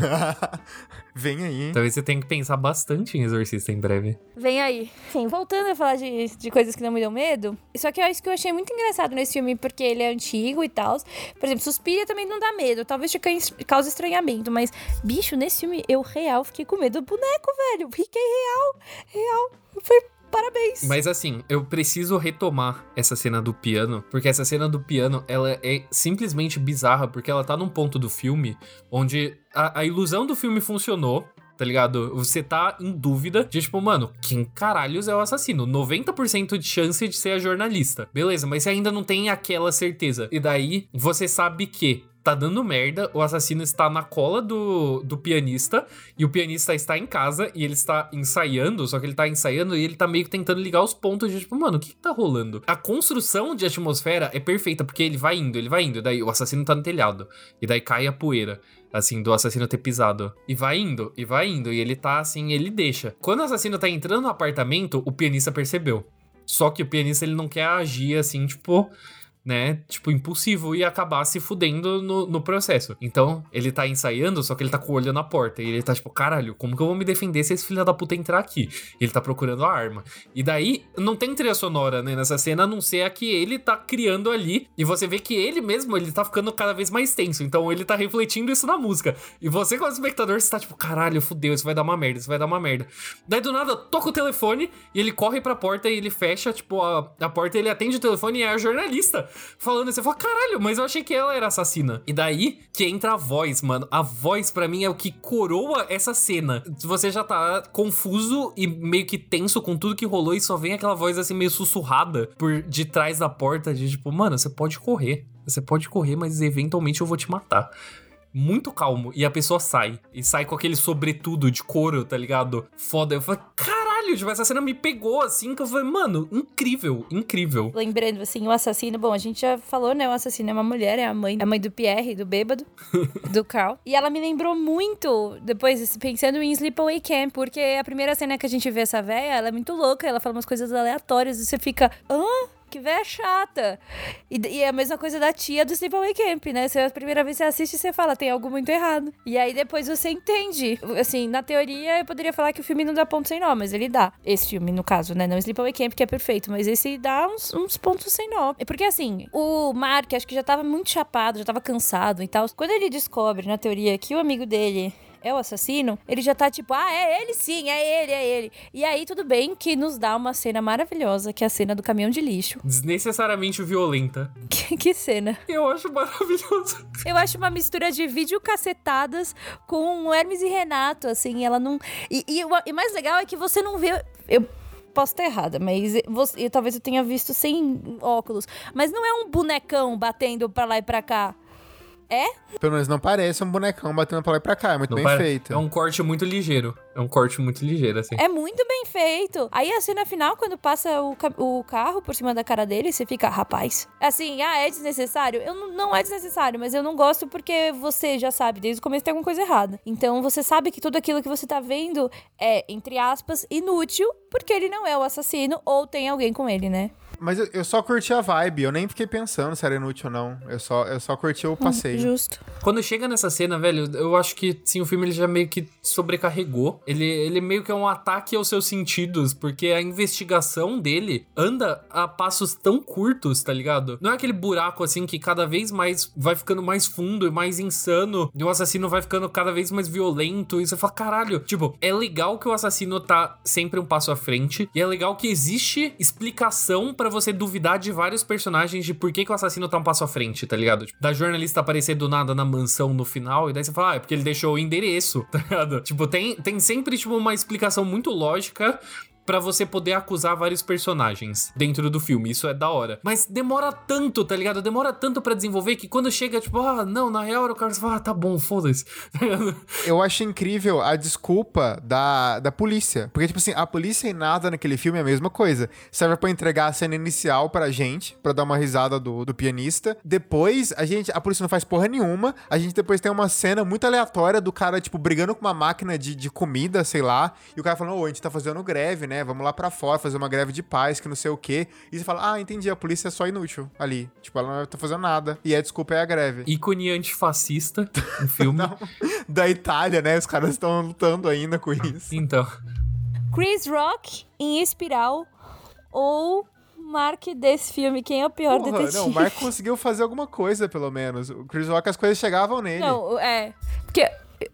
Vem aí. Talvez você tenha que pensar bastante em exorcista em breve. Vem aí. Enfim, voltando a falar de, de coisas que não me dão medo. Só que é isso que eu achei muito engraçado nesse filme, porque ele é antigo e tal. Por exemplo, Suspiria também não dá medo. Talvez te cause estranhamento. Mas, bicho, nesse filme eu real fiquei com medo do boneco, velho. Fiquei real. Real. Foi parabéns. Mas assim, eu preciso retomar essa cena do piano, porque essa cena do piano, ela é simplesmente bizarra, porque ela tá num ponto do filme onde a, a ilusão do filme funcionou. Tá ligado? Você tá em dúvida de tipo, mano, quem caralhos é o assassino? 90% de chance de ser a jornalista. Beleza, mas você ainda não tem aquela certeza. E daí você sabe que tá dando merda, o assassino está na cola do, do pianista e o pianista está em casa e ele está ensaiando, só que ele tá ensaiando e ele tá meio que tentando ligar os pontos de tipo, mano, o que, que tá rolando? A construção de atmosfera é perfeita porque ele vai indo, ele vai indo, e daí o assassino tá no telhado e daí cai a poeira. Assim, do assassino ter pisado. E vai indo, e vai indo. E ele tá assim, ele deixa. Quando o assassino tá entrando no apartamento, o pianista percebeu. Só que o pianista ele não quer agir assim, tipo, né? Tipo, impulsivo e acabar se fudendo no, no processo. Então, ele tá ensaiando, só que ele tá com o olho na porta. E ele tá tipo, caralho, como que eu vou me defender se esse filho da puta entrar aqui? Ele tá procurando a arma. E daí, não tem trilha sonora, né, nessa cena, a não ser a que ele tá criando ali. E você vê que ele mesmo, ele tá ficando cada vez mais tenso. Então, ele tá refletindo isso na música. E você, como espectador, você tá tipo, caralho, fudeu, isso vai dar uma merda, isso vai dar uma merda. Daí, do nada, toca o telefone e ele corre pra porta e ele fecha, tipo, a, a porta, ele atende o telefone e é a jornalista falando. Você fala, caralho, mas eu achei que ela era assassina. E daí que entra a voz, mano. A voz, pra mim, é o que coroa essa cena. Você já tá confuso e meio que tenso com tudo que rolou e só vem aquela voz assim meio sussurrada por de trás da porta de tipo, mano, você pode correr. Você pode correr, mas eventualmente eu vou te matar muito calmo. E a pessoa sai. E sai com aquele sobretudo de couro, tá ligado? Foda. Eu falei, caralho, caralho, tipo, essa cena me pegou assim, que eu falei, mano, incrível, incrível. Lembrando, assim, o assassino, bom, a gente já falou, né? O assassino é uma mulher, é a mãe, é a mãe do Pierre, do bêbado, do Carl. E ela me lembrou muito, depois, pensando em Sleepaway Camp, porque a primeira cena que a gente vê essa véia, ela é muito louca, ela fala umas coisas aleatórias e você fica, hã? Que véia chata. E, e, é a mesma coisa da tia do Sleepaway Camp, né? Você, a primeira vez você assiste, você fala, tem algo muito errado. E aí depois você entende. Assim, na teoria, eu poderia falar que o filme não dá ponto sem nó, mas ele dá. Esse filme, no caso, né? Não Sleepaway Camp, que é perfeito, mas esse dá uns, uns pontos sem nó. É porque, assim, o Mark, acho que já tava muito chapado, já tava cansado e tal. Quando ele descobre, na teoria, que o amigo dele é o assassino, ele já tá tipo, ah, é ele sim, é ele, é ele. E aí tudo bem que nos dá uma cena maravilhosa, que é a cena do caminhão de lixo. Desnecessariamente violenta. Que, que cena? Eu acho maravilhoso. Eu acho uma mistura de vídeo cacetadas com Hermes e Renato, assim, ela não... E, e, e mais legal é que você não vê... Eu, posso estar errada, mas você, eu, talvez eu tenha visto sem óculos. Mas não é um bonecão batendo pra lá e pra cá. É? Pelo menos não parece um bonecão batendo pra lá e pra cá. É muito Não bem pare- feito. É um corte muito ligeiro. É um corte muito ligeiro, assim. É muito bem feito. Aí a cena final, quando passa o, ca- o carro por cima da cara dele, você fica, rapaz. Assim, ah, é desnecessário? Eu não, não é desnecessário, mas eu não gosto porque você já sabe, desde o começo tem alguma coisa errada. Então você sabe que tudo aquilo que você tá vendo é, entre aspas, inútil, porque ele não é o assassino ou tem alguém com ele, né? Mas eu, eu só curti a vibe. Eu nem fiquei pensando se era inútil ou não. Eu só, eu só curti o passeio. Justo. Quando chega nessa cena, velho, eu acho que sim, o filme ele já meio que sobrecarregou. Ele, ele meio que é um ataque aos seus sentidos, porque a investigação dele anda a passos tão curtos, tá ligado? Não é aquele buraco assim que cada vez mais vai ficando mais fundo e mais insano, e o assassino vai ficando cada vez mais violento, e você fala, caralho, tipo, é legal que o assassino tá sempre um passo à frente, e é legal que existe explicação pra você duvidar de vários personagens de por que, que o assassino tá um passo à frente, tá ligado? Tipo, da jornalista aparecer do nada na mansão no final, e daí você fala, ah, é porque ele deixou o endereço, tá ligado? Tipo, tem, tem sempre, tipo, uma explicação muito lógica pra você poder acusar vários personagens dentro do filme. Isso é da hora. Mas demora tanto, tá ligado? Demora tanto pra desenvolver que quando chega, tipo, ah, não, na real, o cara fala, ah, tá bom, foda-se. Eu acho incrível a desculpa da, da polícia. Porque, tipo assim, a polícia e nada naquele filme é a mesma coisa. Serve pra entregar a cena inicial pra gente, pra dar uma risada do, do pianista. Depois, a gente, a polícia não faz porra nenhuma. A gente depois tem uma cena muito aleatória do cara, tipo, brigando com uma máquina de, de comida, sei lá. E o cara falando, ô, a gente tá fazendo greve, né? Vamos lá pra fora fazer uma greve de paz, que não sei o quê. E você fala, ah, entendi, a polícia é só inútil ali. Tipo, ela não tá fazendo nada. E a desculpa é a greve. Ícone antifascista, um filme. Da Itália, né? Os caras estão lutando ainda com isso. Então, Chris Rock em Espiral ou Mark desse filme? Quem é o pior Porra, detetive? não, o Mark conseguiu fazer alguma coisa, pelo menos. O Chris Rock, as coisas chegavam nele. Não, é. Porque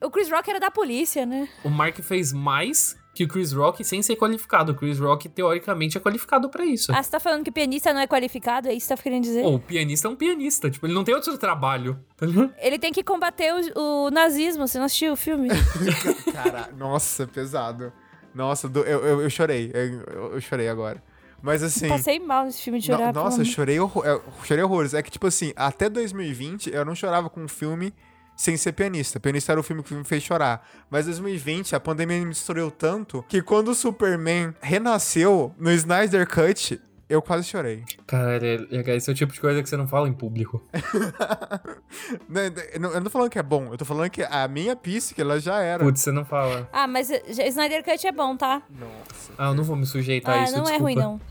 o Chris Rock era da polícia, né? o Mark fez mais que o Chris Rock sem ser qualificado. O Chris Rock, teoricamente, é qualificado pra isso. Ah, você tá falando que pianista não é qualificado? É isso que você tá querendo dizer? Pô, o pianista é um pianista, tipo, ele não tem outro trabalho, tá? Ele tem que combater o, o nazismo. Você não assistiu o filme? Cara, nossa, pesado. Nossa, do- eu, eu, eu chorei. Eu, eu chorei agora. Mas assim. Passei mal nesse filme de no- chorar. nossa, pelo eu chorei, horror, eu chorei horrores. É que, tipo assim, até 2020 eu não chorava com um filme sem ser pianista. Pianista era o filme que me fez chorar. Mas 2020, a pandemia me destruiu tanto que quando o Superman renasceu no Snyder Cut, eu quase chorei. Caralho, é- esse é o tipo de coisa que você não fala em público. Não, eu não- não tô falando que é bom, eu tô falando que a minha psique, ela já era. Putz, você não fala. Ah, mas eh, Snyder Cut é bom, tá? Nossa. Ah, eu não vou me sujeitar a ah, isso, não é desculpa. ruim, não.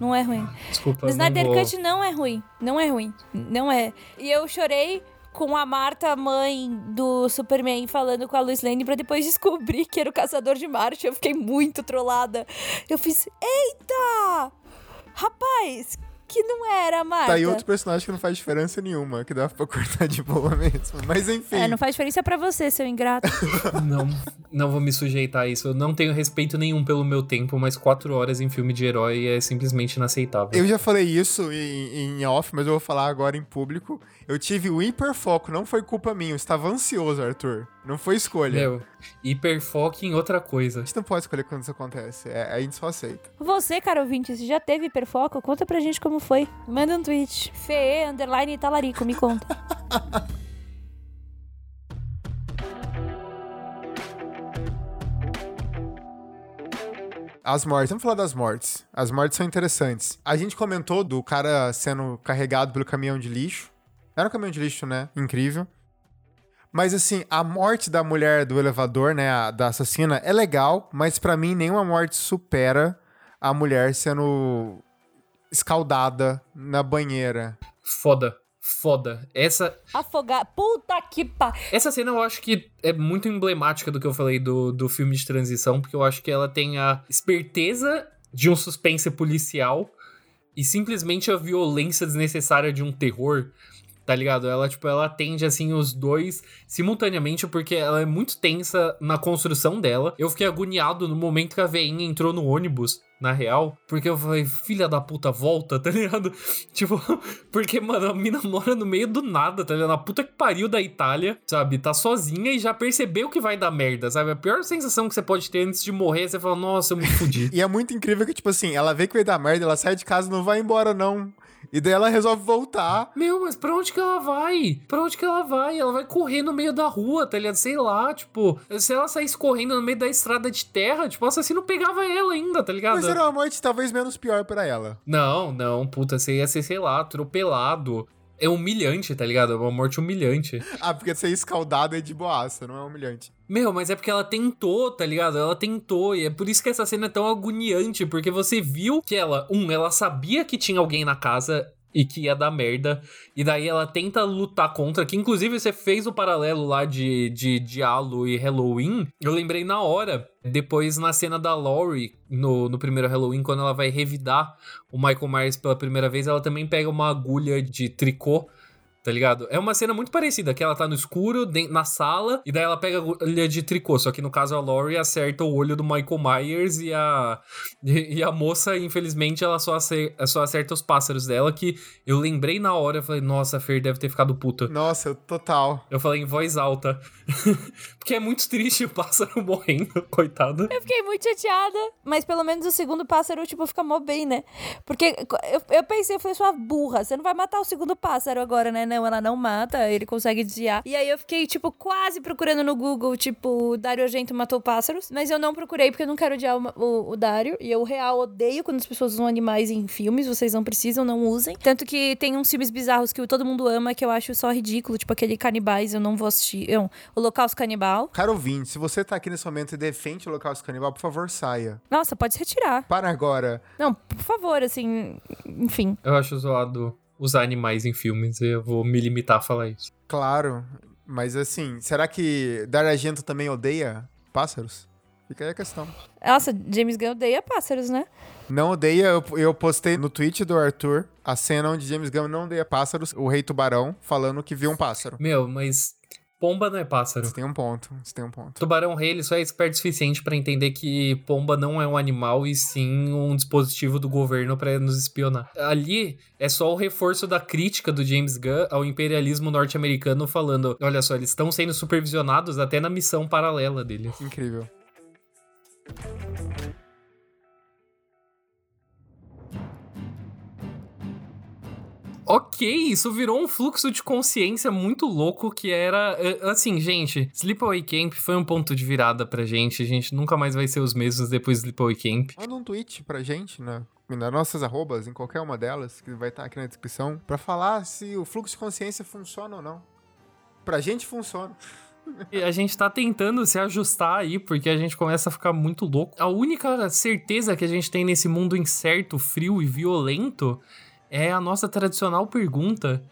Não é ruim. Desculpa, não Snyder vou... Cut não é ruim. Não é ruim. Não é. E eu chorei com a Marta, mãe do Superman, falando com a Lois Lane pra depois descobrir que era o Caçador de Marte. Eu fiquei muito trollada. Eu fiz, eita! Rapaz, que não era Marta. Tá aí outro personagem que não faz diferença nenhuma, que dá pra cortar de boa mesmo. Mas enfim. É, não faz diferença pra você, seu ingrato. Não, não vou me sujeitar a isso. Eu não tenho respeito nenhum pelo meu tempo, mas quatro horas em filme de herói é simplesmente inaceitável. Eu já falei isso em, em off, mas eu vou falar agora em público. Eu tive o hiperfoco, não foi culpa minha. Eu estava ansioso, Arthur. Não foi escolha. Meu, hiperfoque em outra coisa. A gente não pode escolher quando isso acontece. É, a gente só aceita. Você, cara ouvinte, você já teve hiperfoco? Conta pra gente como foi. Manda um tweet. Fê, underline talarico, me conta. As mortes, vamos falar das mortes. As mortes são interessantes. A gente comentou do cara sendo carregado pelo caminhão de lixo. Era um caminhão de lixo, né? Incrível. Mas assim, a morte da mulher do elevador, né, a, da assassina, é legal, mas para mim nenhuma morte supera a mulher sendo escaldada na banheira. Foda. Foda. Essa. Afogar. Puta que pa. Essa cena eu acho que é muito emblemática do que eu falei do, do filme de transição, porque eu acho que ela tem a esperteza de um suspense policial e simplesmente a violência desnecessária de um terror tá ligado? Ela, tipo, ela atende, assim, os dois simultaneamente, porque ela é muito tensa na construção dela. Eu fiquei agoniado no momento que a veinha entrou no ônibus, na real, porque eu falei, filha da puta, volta, tá ligado? Tipo, porque, mano, a mina mora no meio do nada, tá ligado? Na puta que pariu da Itália, sabe? Tá sozinha e já percebeu que vai dar merda, sabe? A pior sensação que você pode ter antes de morrer, você fala, nossa, eu me fudi. e é muito incrível que, tipo assim, ela vê que vai dar merda, ela sai de casa não vai embora, não. E daí ela resolve voltar. Meu, mas pra onde que ela vai? Pra onde que ela vai? Ela vai correr no meio da rua, tá ligado? Sei lá, tipo, se ela saísse correndo no meio da estrada de terra, tipo, o assassino pegava ela ainda, tá ligado? Mas era uma morte talvez menos pior para ela. Não, não, puta, você ia ser, sei lá, atropelado. É humilhante, tá ligado? É uma morte humilhante. ah, porque ser escaldado é de boaça, não é humilhante. Meu, mas é porque ela tentou, tá ligado? Ela tentou, e é por isso que essa cena é tão agoniante, porque você viu que ela, um, ela sabia que tinha alguém na casa e que ia dar merda. E daí ela tenta lutar contra, que inclusive você fez o paralelo lá de, de Diallo e Halloween. Eu lembrei na hora, depois na cena da Laurie, no, no primeiro Halloween, quando ela vai revidar o Michael Myers pela primeira vez, ela também pega uma agulha de tricô tá ligado? É uma cena muito parecida, que ela tá no escuro, na sala, e daí ela pega a agulha de tricô, só que no caso a Laurie acerta o olho do Michael Myers e a, e, a moça, infelizmente, ela só acerta, só acerta os pássaros dela, que eu lembrei na hora, eu falei, nossa, a Fer deve ter ficado puta. Nossa, total. Eu falei em voz alta. Porque é muito triste o pássaro morrendo, coitado. Eu fiquei muito chateada, mas pelo menos o segundo pássaro, tipo, fica mó bem, né? Porque eu, eu pensei, falei, sua burra, você não vai matar o segundo pássaro agora, né? não, ela não mata, ele consegue desviar. E aí eu fiquei, tipo, quase procurando no Google, tipo, Dario Argento matou pássaros. Mas eu não procurei porque eu não quero odiar o, o, o Dario. E eu, real, odeio quando as pessoas usam animais em filmes. Vocês não precisam, não usem. Tanto que tem uns filmes bizarros que todo mundo ama que eu acho só ridículo. Tipo, aquele Canibais, eu não vou assistir. Eu, Holocausto Canibal. Caro ouvinte, se você tá aqui nesse momento e defende o Holocausto Canibal, por favor, saia. Nossa, pode se retirar. Para agora. Não, por favor, assim, enfim. Eu acho zoado usar animais em filmes. Eu vou me limitar a falar isso. Claro, mas assim, será que Dario Argento também odeia pássaros? Fica aí a questão. Nossa, James Gunn odeia pássaros, né? Não odeia, eu, eu postei no tweet do Arthur a cena onde James Gunn não odeia pássaros, o rei tubarão falando que viu um pássaro. Meu, mas Pomba não é pássaro. Você tem um ponto, você tem um ponto. Tubarão Rei, ele só é esperto o suficiente para entender que pomba não é um animal e sim um dispositivo do governo para nos espionar. Ali é só o reforço da crítica do James Gunn ao imperialismo norte-americano falando, olha só, eles estão sendo supervisionados até na missão paralela deles. Incrível. Ok, isso virou um fluxo de consciência muito louco que era. Eh, assim, gente, Sleepaway Camp foi um ponto de virada pra gente. A gente nunca mais vai ser os mesmos depois do Sleepaway Camp. Manda um tweet pra gente, né? nas nossas arrobas, em qualquer uma delas, que vai estar aqui na descrição, para falar se o fluxo de consciência funciona ou não. Pra gente funciona. E a gente tá tentando se ajustar aí, porque a gente começa a ficar muito louco. A única certeza que a gente tem nesse mundo incerto, frio e violento é a nossa tradicional pergunta,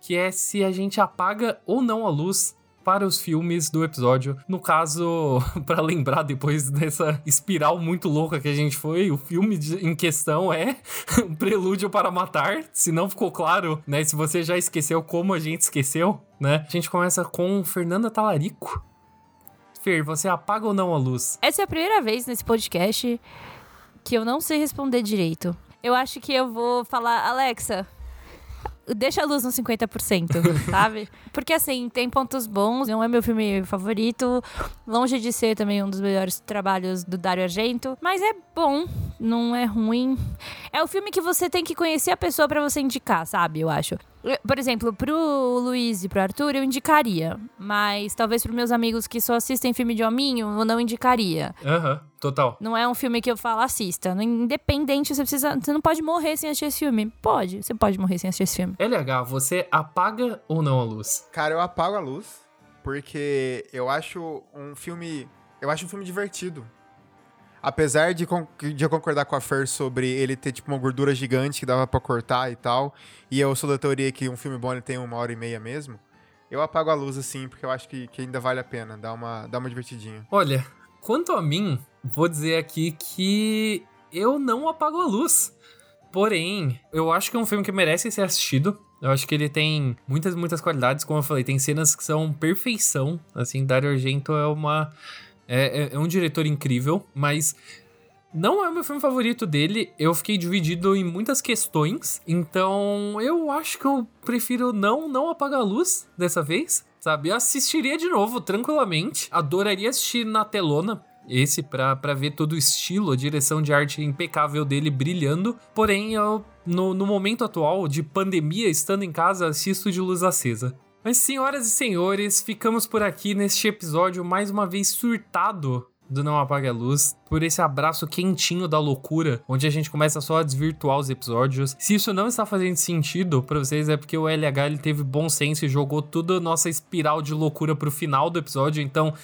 que é se a gente apaga ou não a luz para os filmes do episódio. No caso, para lembrar depois dessa espiral muito louca que a gente foi, o filme em questão é um prelúdio para matar. Se não ficou claro, né? Se você já esqueceu como a gente esqueceu, né? A gente começa com Fernanda Talarico. Fer, você apaga ou não a luz? Essa é a primeira vez nesse podcast que eu não sei responder direito. Eu acho que eu vou falar, Alexa, deixa a luz no 50%, sabe? Porque assim, tem pontos bons, não é meu filme favorito, longe de ser também um dos melhores trabalhos do Dario Argento, mas é bom, não é ruim. É o filme que você tem que conhecer a pessoa para você indicar, sabe? Eu acho. Por exemplo, pro Luiz e pro Arthur eu indicaria, mas talvez pros meus amigos que só assistem filme de hominho, eu não indicaria. Aham. Uhum. Total. Não é um filme que eu falo, assista. Independente, você precisa. Você não pode morrer sem assistir esse filme. Pode, você pode morrer sem assistir esse filme. LH, você apaga ou não a luz? Cara, eu apago a luz porque eu acho um filme. Eu acho um filme divertido. Apesar de, de eu concordar com a Fer sobre ele ter, tipo, uma gordura gigante que dava para cortar e tal, e eu sou da teoria que um filme bom ele tem uma hora e meia mesmo, eu apago a luz, assim, porque eu acho que, que ainda vale a pena, dá uma, dá uma divertidinha. Olha, quanto a mim, vou dizer aqui que eu não apago a luz. Porém, eu acho que é um filme que merece ser assistido. Eu acho que ele tem muitas, muitas qualidades, como eu falei, tem cenas que são perfeição. Assim, Dario Argento é uma é, é, é um diretor incrível, mas não é o meu filme favorito dele. Eu fiquei dividido em muitas questões. Então, eu acho que eu prefiro não não apagar a luz dessa vez, sabe? Eu assistiria de novo tranquilamente. Adoraria assistir na telona. Esse pra ver todo o estilo, a direção de arte impecável dele brilhando. Porém, eu, no, no momento atual de pandemia, estando em casa, assisto de luz acesa. Mas, senhoras e senhores, ficamos por aqui neste episódio mais uma vez surtado do Não Apague a Luz, por esse abraço quentinho da loucura, onde a gente começa só a desvirtuar os episódios. Se isso não está fazendo sentido para vocês, é porque o LH ele teve bom senso e jogou toda a nossa espiral de loucura pro final do episódio. Então,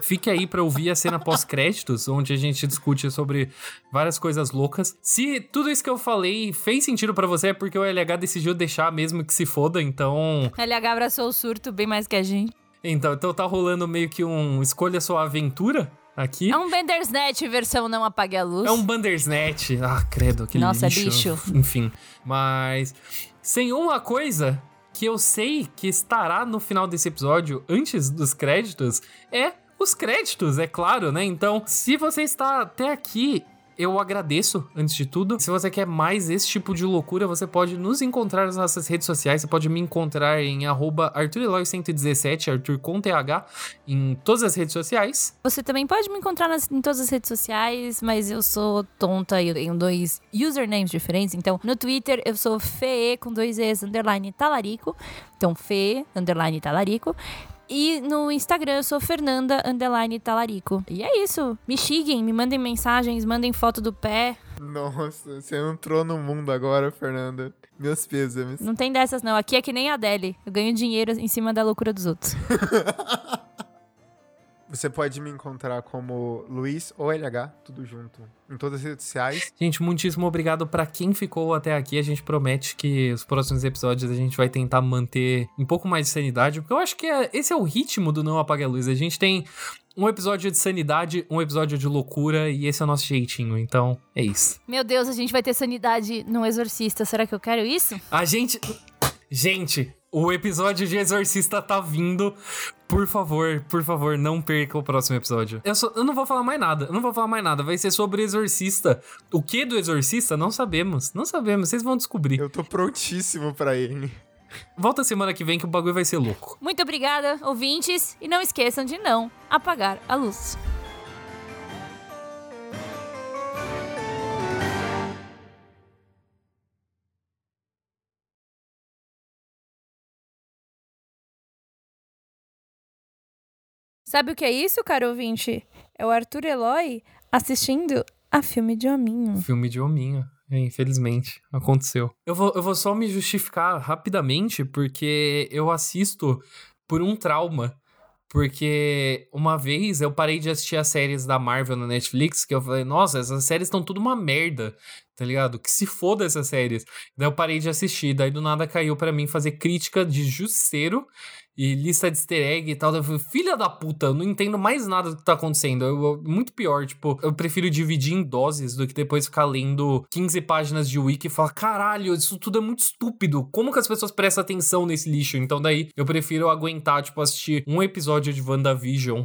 fique aí para ouvir a cena pós-créditos, onde a gente discute sobre várias coisas loucas. Se tudo isso que eu falei fez sentido para você, é porque o LH decidiu deixar mesmo que se foda, então. LH abraçou o surto bem mais que a gente. Então, então tá rolando meio que um escolha sua aventura aqui. É um Bandersnatch versão não apague a luz. É um Bandersnatch. Ah, credo, aquele Nossa, lixo. lixo. Enfim, mas sem uma coisa que eu sei que estará no final desse episódio, antes dos créditos, é os créditos, é claro, né? Então, se você está até aqui eu agradeço, antes de tudo. Se você quer mais esse tipo de loucura, você pode nos encontrar nas nossas redes sociais. Você pode me encontrar em ArthurEloy117, Arthur com TH, em todas as redes sociais. Você também pode me encontrar nas, em todas as redes sociais, mas eu sou tonta e eu tenho dois usernames diferentes. Então, no Twitter eu sou Fee com dois Es, underline talarico. Então, Fee, underline talarico. E no Instagram eu sou Fernanda Underline Talarico. E é isso. Me xiguem, me mandem mensagens, mandem foto do pé. Nossa, você entrou no mundo agora, Fernanda. Meus pêsames. Não tem dessas, não. Aqui é que nem a Adele. Eu ganho dinheiro em cima da loucura dos outros. Você pode me encontrar como Luiz ou LH, tudo junto, em todas as redes sociais. Gente, muitíssimo obrigado para quem ficou até aqui. A gente promete que os próximos episódios a gente vai tentar manter um pouco mais de sanidade, porque eu acho que é, esse é o ritmo do Não Apague a Luz. A gente tem um episódio de sanidade, um episódio de loucura, e esse é o nosso jeitinho. Então, é isso. Meu Deus, a gente vai ter sanidade no Exorcista. Será que eu quero isso? A gente. Gente, o episódio de Exorcista tá vindo. Por favor, por favor, não perca o próximo episódio. Eu, só, eu não vou falar mais nada. Eu não vou falar mais nada. Vai ser sobre Exorcista. O que do Exorcista? Não sabemos. Não sabemos. Vocês vão descobrir. Eu tô prontíssimo para ele. Volta semana que vem que o bagulho vai ser louco. Muito obrigada, ouvintes. E não esqueçam de não apagar a luz. Sabe o que é isso, caro ouvinte? É o Arthur Eloy assistindo a filme de hominho. Filme de hominho. É, infelizmente, aconteceu. Eu vou, eu vou só me justificar rapidamente, porque eu assisto por um trauma. Porque uma vez eu parei de assistir as séries da Marvel na Netflix, que eu falei, nossa, essas séries estão tudo uma merda, tá ligado? Que se foda essas séries. Daí eu parei de assistir, daí do nada caiu para mim fazer crítica de Justiceiro e lista de easter egg e tal. Eu falei, filha da puta, eu não entendo mais nada do que tá acontecendo. Eu, eu, muito pior, tipo, eu prefiro dividir em doses do que depois ficar lendo 15 páginas de wiki e falar, caralho, isso tudo é muito estúpido. Como que as pessoas prestam atenção nesse lixo? Então daí eu prefiro aguentar, tipo, assistir um episódio de WandaVision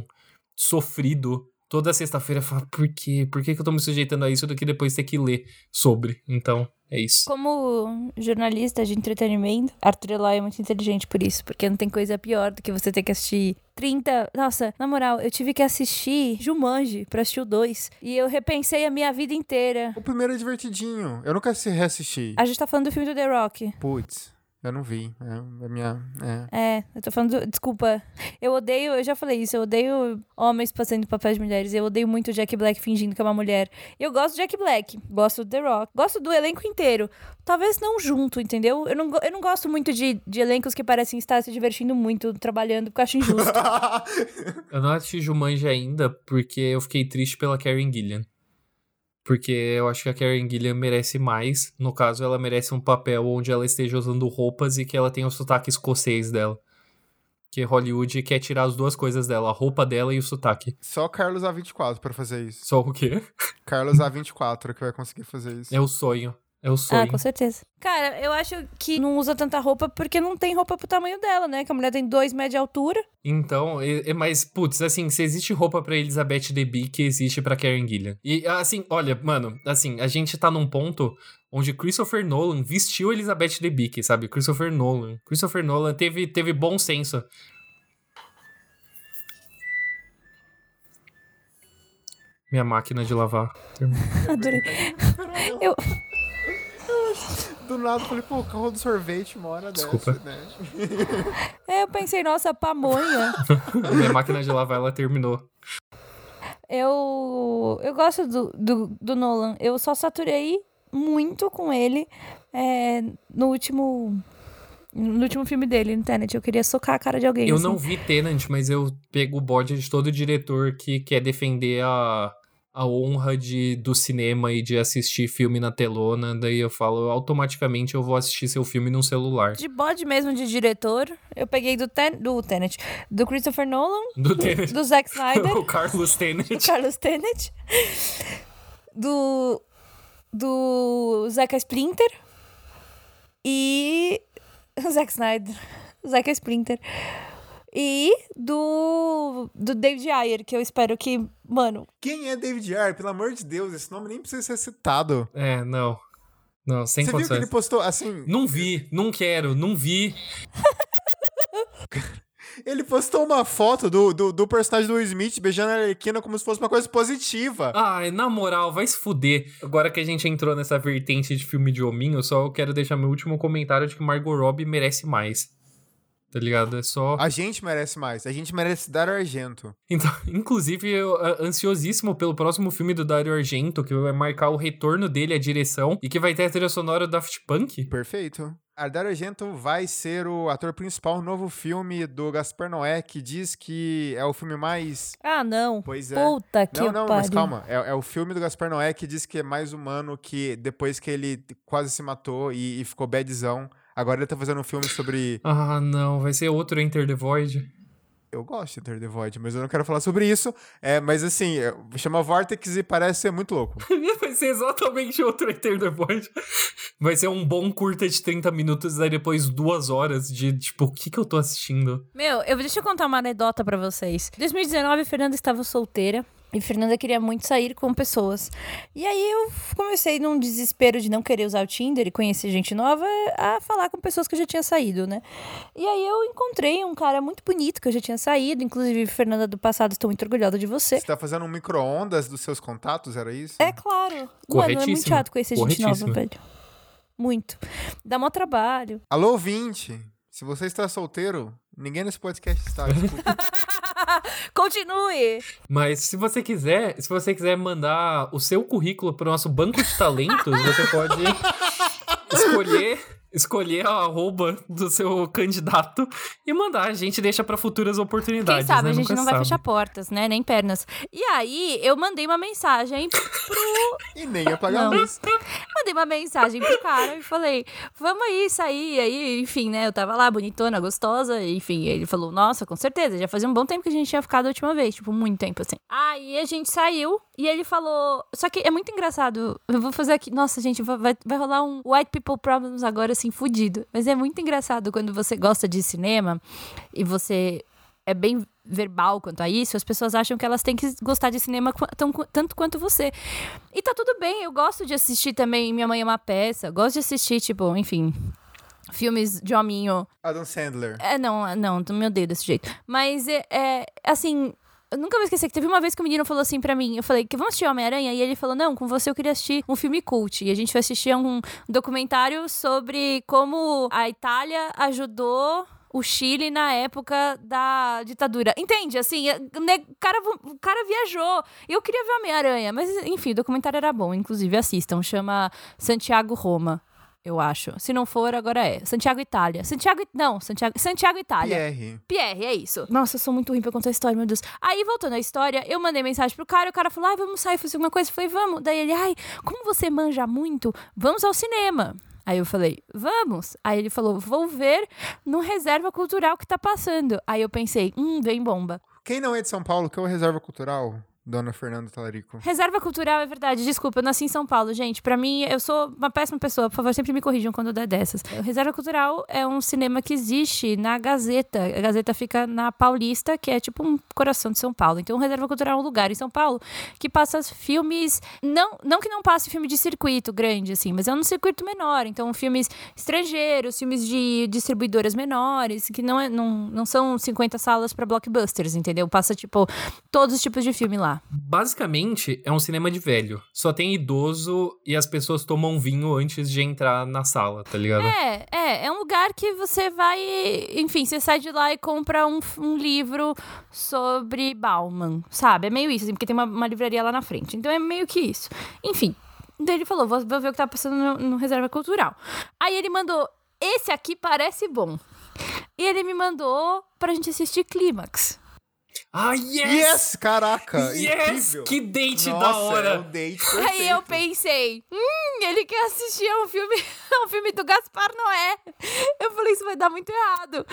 sofrido toda sexta-feira e falar, por quê? Por que, que eu tô me sujeitando a isso do que depois ter que ler sobre? Então, é isso. Como jornalista de entretenimento, Arthur Eloy é muito inteligente por isso, porque não tem coisa pior do que você ter que assistir 30. Nossa, na moral, eu tive que assistir Jumanji pra assistir o 2. E eu repensei a minha vida inteira. O primeiro é divertidinho. Eu nunca se reassisti. A gente tá falando do filme do The Rock. Putz. Eu não vi. É, a minha. É. É, eu tô falando. Desculpa. Eu odeio, eu já falei isso, eu odeio homens fazendo papéis de mulheres. Eu odeio muito o Jack Black fingindo que é uma mulher. Eu gosto do Jack Black, gosto do The Rock, gosto do elenco inteiro. Talvez não junto, entendeu? Eu não, eu não gosto muito de, de elencos que parecem estar se divertindo muito trabalhando, porque eu acho injusto. Eu não assisti Jumanji ainda porque eu fiquei triste pela Karen Gillian. Porque eu acho que a Karen Gillian merece mais. No caso, ela merece um papel onde ela esteja usando roupas e que ela tenha o sotaque escocês dela. Que Hollywood quer tirar as duas coisas dela, a roupa dela e o sotaque. Só Carlos A24 pra fazer isso. Só o quê? Carlos A24 que vai conseguir fazer isso. É o sonho. É o ah, sonho. com certeza. Cara, eu acho que não usa tanta roupa porque não tem roupa pro tamanho dela, né? Que a mulher tem dois metros de altura. Então, é- é- mas, putz, assim, se existe roupa pra Elizabeth Debicki, existe pra Karen Gillian. E, assim, olha, mano, assim, a gente tá num ponto onde Christopher Nolan vestiu Elizabeth Debicki, sabe? Christopher Nolan. Christopher Nolan teve, teve bom senso. Minha máquina de lavar. Adorei. Eu, Do nada eu falei, pô, o carro do sorvete uma hora Desculpa. dessa, né? é, eu pensei, nossa, pamonha. Minha máquina de lavar, ela terminou. Eu, eu gosto do, do, do Nolan. Eu só saturei muito com ele é, no último. No último filme dele, no Tenet. Eu queria socar a cara de alguém. Eu assim. não vi Tenant, mas eu pego o bode de todo diretor que quer defender a, a honra de, do cinema e de assistir filme na telona. Daí eu falo, automaticamente eu vou assistir seu filme num celular. De bode mesmo de diretor, eu peguei do, Ten, do Tenet, do Christopher Nolan, Do Tenet. do Zack Snyder, o Carlos do Tenet. Carlos Tenet, do. do Zack Splinter e. o Zack Snyder. Zack Splinter. E do. do David Ayer, que eu espero que. Mano, Quem é David Ayer? Pelo amor de Deus, esse nome nem precisa ser citado. É, não. Não, sem Você viu que condições. ele postou, assim, Não vi, não quero, não vi. ele postou uma foto do, do, do personagem do Will Smith beijando a Arlequina como se fosse uma coisa positiva. Ai, na moral, vai se fuder. Agora que a gente entrou nessa vertente de filme de hominho, eu só quero deixar meu último comentário de que Margot Robbie merece mais. Tá ligado? É só. A gente merece mais. A gente merece dar Argento. Então, inclusive, eu ansiosíssimo pelo próximo filme do Dario Argento, que vai marcar o retorno dele à direção e que vai ter a trilha sonora do Daft Punk. Perfeito. A Dario Argento vai ser o ator principal no novo filme do Gaspar Noé, que diz que é o filme mais. ah, não. Pois é. Puta que Não, não, pariu. mas calma. É, é o filme do Gaspar Noé que diz que é mais humano que depois que ele quase se matou e, e ficou badzão. Agora ele tá fazendo um filme sobre. Ah, não, vai ser outro Enter the Void. Eu gosto de Enter the Void, mas eu não quero falar sobre isso. É, mas assim, é, chama Vortex e parece ser muito louco. Vai ser exatamente outro Enter the Void. Vai ser um bom curta de 30 minutos, aí depois duas horas de, tipo, o que que eu tô assistindo? Meu, eu, deixa eu contar uma anedota pra vocês. Em 2019, Fernanda estava solteira. E Fernanda queria muito sair com pessoas. E aí eu comecei num desespero de não querer usar o Tinder e conhecer gente nova a falar com pessoas que eu já tinha saído, né? E aí eu encontrei um cara muito bonito que eu já tinha saído. Inclusive, Fernanda do passado, estou muito orgulhosa de você. Você tá fazendo um micro-ondas dos seus contatos, era isso? É claro. Mano, é muito Corretíssimo. chato conhecer gente nova, Corretíssimo. velho. Muito. Dá mó trabalho. Alô, ouvinte! Se você está solteiro, ninguém nesse podcast está. Desculpa. Continue! Mas se você quiser, se você quiser mandar o seu currículo pro nosso banco de talentos, você pode escolher escolher a arroba do seu candidato e mandar. A gente deixa pra futuras Quem oportunidades. sabe né? a gente Nunca não vai sabe. fechar portas, né? Nem pernas. E aí, eu mandei uma mensagem e nem apagar a Não. luz. Mandei uma mensagem pro cara e falei, vamos aí, sair. Aí, enfim, né? Eu tava lá, bonitona, gostosa. Enfim, ele falou, nossa, com certeza. Já fazia um bom tempo que a gente tinha ficado a última vez. Tipo, muito tempo, assim. Aí a gente saiu e ele falou... Só que é muito engraçado. Eu vou fazer aqui... Nossa, gente, vai, vai- rolar um White People Problems agora, assim, fudido. Mas é muito engraçado quando você gosta de cinema e você é bem verbal quanto a isso, as pessoas acham que elas têm que gostar de cinema tão- tanto quanto você. E tá tudo bem, eu gosto de assistir também Minha Mãe é uma Peça, gosto de assistir, tipo, enfim, filmes de hominho. Adam Sandler. É, não, não, não me odeio desse jeito. Mas, é, é, assim, eu nunca vou esquecer que teve uma vez que o menino falou assim pra mim, eu falei, que vamos assistir Homem-Aranha? E ele falou, não, com você eu queria assistir um filme cult. E a gente foi assistir um documentário sobre como a Itália ajudou o Chile na época da ditadura. Entende? Assim, o cara, o cara viajou. Eu queria ver Homem-Aranha, mas enfim, o documentário era bom, inclusive assistam. Chama Santiago Roma eu acho. Se não for, agora é. Santiago Itália. Santiago. Não, Santiago, Santiago Itália. Pierre. Pierre, é isso. Nossa, eu sou muito ruim pra contar a história, meu Deus. Aí, voltando à história, eu mandei mensagem pro cara, o cara falou: ai, vamos sair, fazer alguma coisa. Eu falei, vamos. Daí ele, ai, como você manja muito, vamos ao cinema. Aí eu falei, vamos. Aí ele falou, vou ver no Reserva Cultural que tá passando. Aí eu pensei, hum, vem bomba. Quem não é de São Paulo, que é o Reserva Cultural? Dona Fernanda Talarico. Reserva cultural é verdade. Desculpa, eu nasci em São Paulo, gente. Para mim, eu sou uma péssima pessoa. Por favor, sempre me corrijam quando eu der dessas. Reserva cultural é um cinema que existe na Gazeta. A Gazeta fica na Paulista, que é tipo um coração de São Paulo. Então, Reserva cultural é um lugar em São Paulo que passa filmes. Não, não que não passe filme de circuito grande, assim, mas é um circuito menor. Então, filmes estrangeiros, filmes de distribuidoras menores, que não, é, não, não são 50 salas para blockbusters, entendeu? Passa, tipo, todos os tipos de filme lá. Basicamente, é um cinema de velho. Só tem idoso e as pessoas tomam vinho antes de entrar na sala, tá ligado? É, é. É um lugar que você vai. Enfim, você sai de lá e compra um, um livro sobre Bauman, sabe? É meio isso, assim, porque tem uma, uma livraria lá na frente. Então é meio que isso. Enfim. Então ele falou: vou, vou ver o que tá passando no, no Reserva Cultural. Aí ele mandou: esse aqui parece bom. E ele me mandou pra gente assistir Clímax. Ah, yes! Yes! Caraca! Yes! Incrível. Que date Nossa, da hora! É um date perfeito. Aí eu pensei, hum, ele quer assistir a um filme, um filme do Gaspar Noé. Eu falei, isso vai dar muito errado.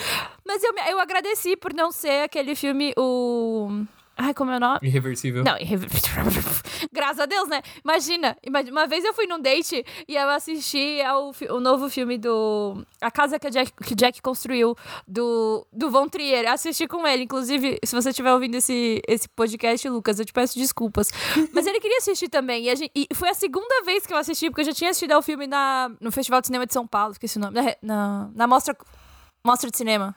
Mas eu, eu agradeci por não ser aquele filme, o... Ai, como é o nome? Irreversível. Não, irreversível. Graças a Deus, né? Imagina, uma vez eu fui num date e eu assisti ao o novo filme do A Casa que o Jack, que Jack construiu, do, do Von Trier. Assisti com ele. Inclusive, se você estiver ouvindo esse, esse podcast, Lucas, eu te peço desculpas. Mas ele queria assistir também. E, gente, e, foi a segunda vez que eu assisti, porque eu já tinha assistido ao filme na, no Festival de Cinema de São Paulo, esqueci o nome. Na, na, na mostra, mostra de cinema.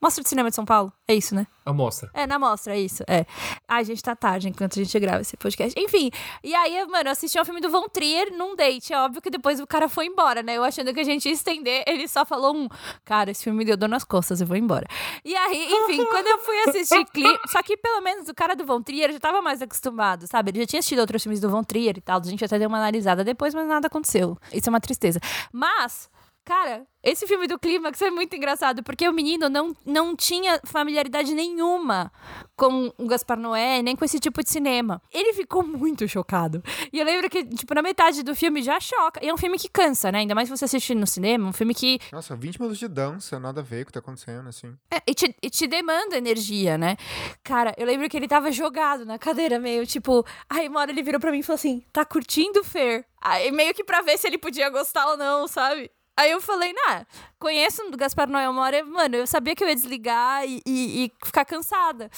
Mostra de Cinema de São Paulo. É isso, né? A mostra. É, na mostra, é isso. É. Ai, gente, tá tarde enquanto a gente grava esse podcast. Enfim. E aí, mano, eu assisti ao filme do Von Trier num date. É óbvio que depois o cara foi embora, né? Eu achando que a gente ia estender, ele só falou um. Cara, esse filme me deu dor nas costas, eu vou embora. E aí, enfim, quando eu fui assistir clipe. Só que pelo menos o cara do Von Trier já tava mais acostumado, sabe? Ele já tinha assistido outros filmes do Von Trier e tal. A gente até deu uma analisada depois, mas nada aconteceu. Isso é uma tristeza. Mas. Cara, esse filme do Clímax é muito engraçado, porque o menino não, não tinha familiaridade nenhuma com o Gaspar Noé, nem com esse tipo de cinema. Ele ficou muito chocado. E eu lembro que, tipo, na metade do filme já choca. E é um filme que cansa, né? Ainda mais você assistir no cinema, um filme que. Nossa, 20 minutos de dança, nada a ver com o que tá acontecendo, assim. É, e, te, e te demanda energia, né? Cara, eu lembro que ele tava jogado na cadeira, meio tipo. Aí uma hora ele virou pra mim e falou assim: tá curtindo Fer? Aí meio que pra ver se ele podia gostar ou não, sabe? Aí eu falei, nah, conheço o Gaspar Noé uma hora, mano, eu sabia que eu ia desligar e, e, e ficar cansada.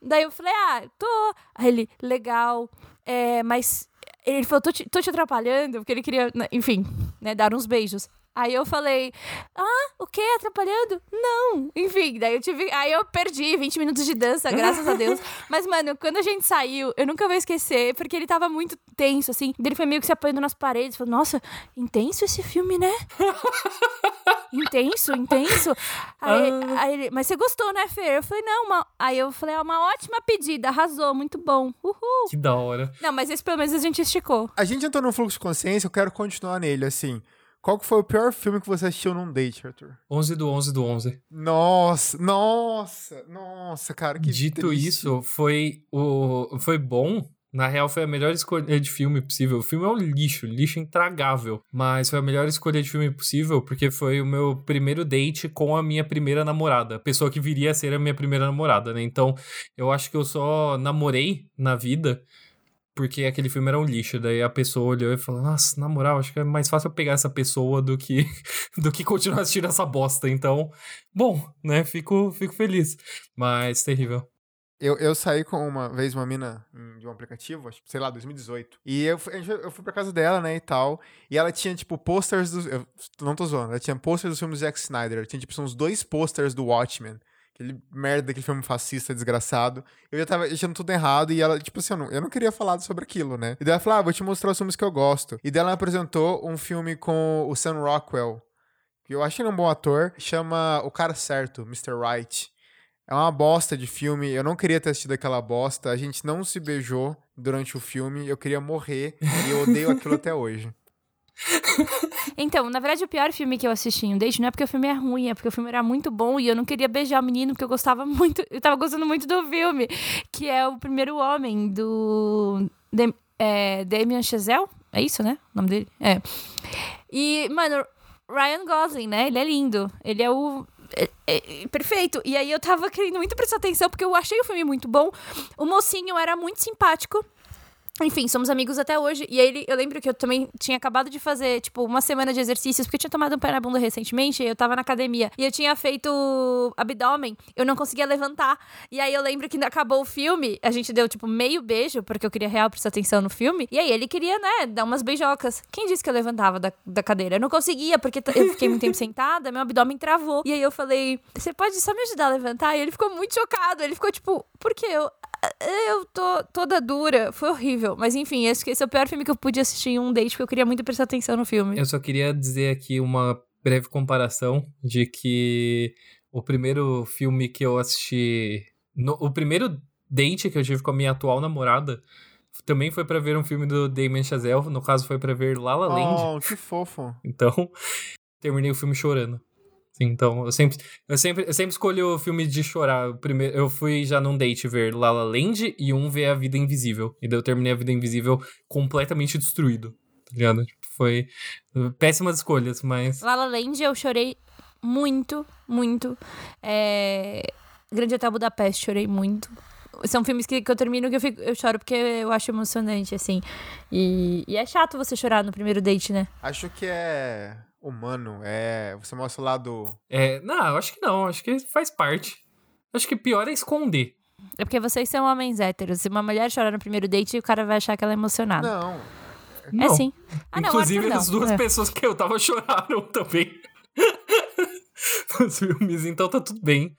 Daí eu falei, ah, tô. Aí ele, legal, é, mas ele falou, tô te, tô te atrapalhando, porque ele queria, né, enfim, né, dar uns beijos. Aí eu falei, ah, o quê? Atrapalhando? Não. Enfim, daí eu tive. Aí eu perdi 20 minutos de dança, graças a Deus. Mas, mano, quando a gente saiu, eu nunca vou esquecer, porque ele tava muito tenso, assim. Ele foi meio que se apoiando nas paredes. Falou, nossa, intenso esse filme, né? intenso, intenso. Aí, ah. aí ele, mas você gostou, né, Fer? Eu falei, não, uma... aí eu falei, é uma ótima pedida, arrasou, muito bom. Uhul. Que da hora. Não, mas esse pelo menos a gente esticou. A gente entrou num fluxo de consciência, eu quero continuar nele, assim. Qual que foi o pior filme que você assistiu num date, Arthur? 11 do 11 do 11. Nossa, nossa, nossa, cara, que Dito triste. isso, foi o foi bom. Na real, foi a melhor escolha de filme possível. O filme é um lixo, lixo intragável. Mas foi a melhor escolha de filme possível porque foi o meu primeiro date com a minha primeira namorada. Pessoa que viria a ser a minha primeira namorada, né? Então, eu acho que eu só namorei na vida porque aquele filme era um lixo. Daí a pessoa olhou e falou: Nossa, na moral, acho que é mais fácil eu pegar essa pessoa do que, do que continuar assistindo essa bosta. Então, bom, né? Fico, fico feliz. Mas terrível. Eu, eu saí com uma vez uma mina de um aplicativo, acho, sei lá, 2018. E eu, eu fui pra casa dela, né, e tal. E ela tinha, tipo, posters dos. Eu não tô zoando, ela tinha posters dos filmes do Zack Snyder. Ela tinha, tipo, uns dois posters do Watchmen Aquele merda, aquele filme fascista, desgraçado. Eu já tava achando tudo errado e ela, tipo assim, eu não, eu não queria falar sobre aquilo, né? E daí ela falou, ah, vou te mostrar os filmes que eu gosto. E daí ela apresentou um filme com o Sam Rockwell, que eu acho ele um bom ator, chama O Cara Certo, Mr. Right. É uma bosta de filme, eu não queria ter assistido aquela bosta, a gente não se beijou durante o filme, eu queria morrer e eu odeio aquilo até hoje. Então, na verdade, o pior filme que eu assisti em um date não é porque o filme é ruim, é porque o filme era muito bom e eu não queria beijar o menino porque eu gostava muito, eu tava gostando muito do filme, que é o Primeiro Homem, do Dem, é, Damien Chazelle, é isso, né? O nome dele? É. E, mano, Ryan Gosling, né? Ele é lindo. Ele é o é, é, perfeito. E aí eu tava querendo muito prestar atenção, porque eu achei o filme muito bom. O mocinho era muito simpático. Enfim, somos amigos até hoje. E aí eu lembro que eu também tinha acabado de fazer, tipo, uma semana de exercícios, porque eu tinha tomado um pé na bunda recentemente, eu tava na academia. E eu tinha feito abdômen, eu não conseguia levantar. E aí eu lembro que acabou o filme, a gente deu, tipo, meio beijo, porque eu queria real prestar atenção no filme. E aí ele queria, né, dar umas beijocas. Quem disse que eu levantava da, da cadeira? Eu não conseguia, porque eu fiquei muito tempo sentada, meu abdômen travou. E aí eu falei, você pode só me ajudar a levantar? E ele ficou muito chocado. Ele ficou tipo, por quê? Eu, eu tô toda dura. Foi horrível. Mas enfim, esse, esse é o pior filme que eu pude assistir em um date, porque eu queria muito prestar atenção no filme. Eu só queria dizer aqui uma breve comparação de que o primeiro filme que eu assisti. No, o primeiro date que eu tive com a minha atual namorada também foi para ver um filme do Damien Chazelle. No caso, foi para ver La La Land. Oh, que fofo. Então, terminei o filme chorando. Então, eu sempre, eu sempre, eu sempre escolho filme de chorar. Primeiro, eu fui já num date ver La La Land e um ver A Vida Invisível. E daí eu terminei A Vida Invisível completamente destruído. Tá ligado? Tipo, foi péssimas escolhas, mas. La La Land eu chorei muito, muito. É... Grande Hotel Budapeste, chorei muito. São filmes que, que eu termino que eu, fico, eu choro porque eu acho emocionante, assim. E, e é chato você chorar no primeiro date, né? Acho que é humano, é. Você mostra o lado. É, não, eu acho que não, acho que faz parte. Acho que pior é esconder. É porque vocês são homens héteros. Se uma mulher chorar no primeiro date, o cara vai achar que ela é emocionada. Não. É Não. sim. Ah, não, Inclusive, Arthur, as não. duas É. pessoas que eu tava choraram também. Nos filmes, então tá tudo bem.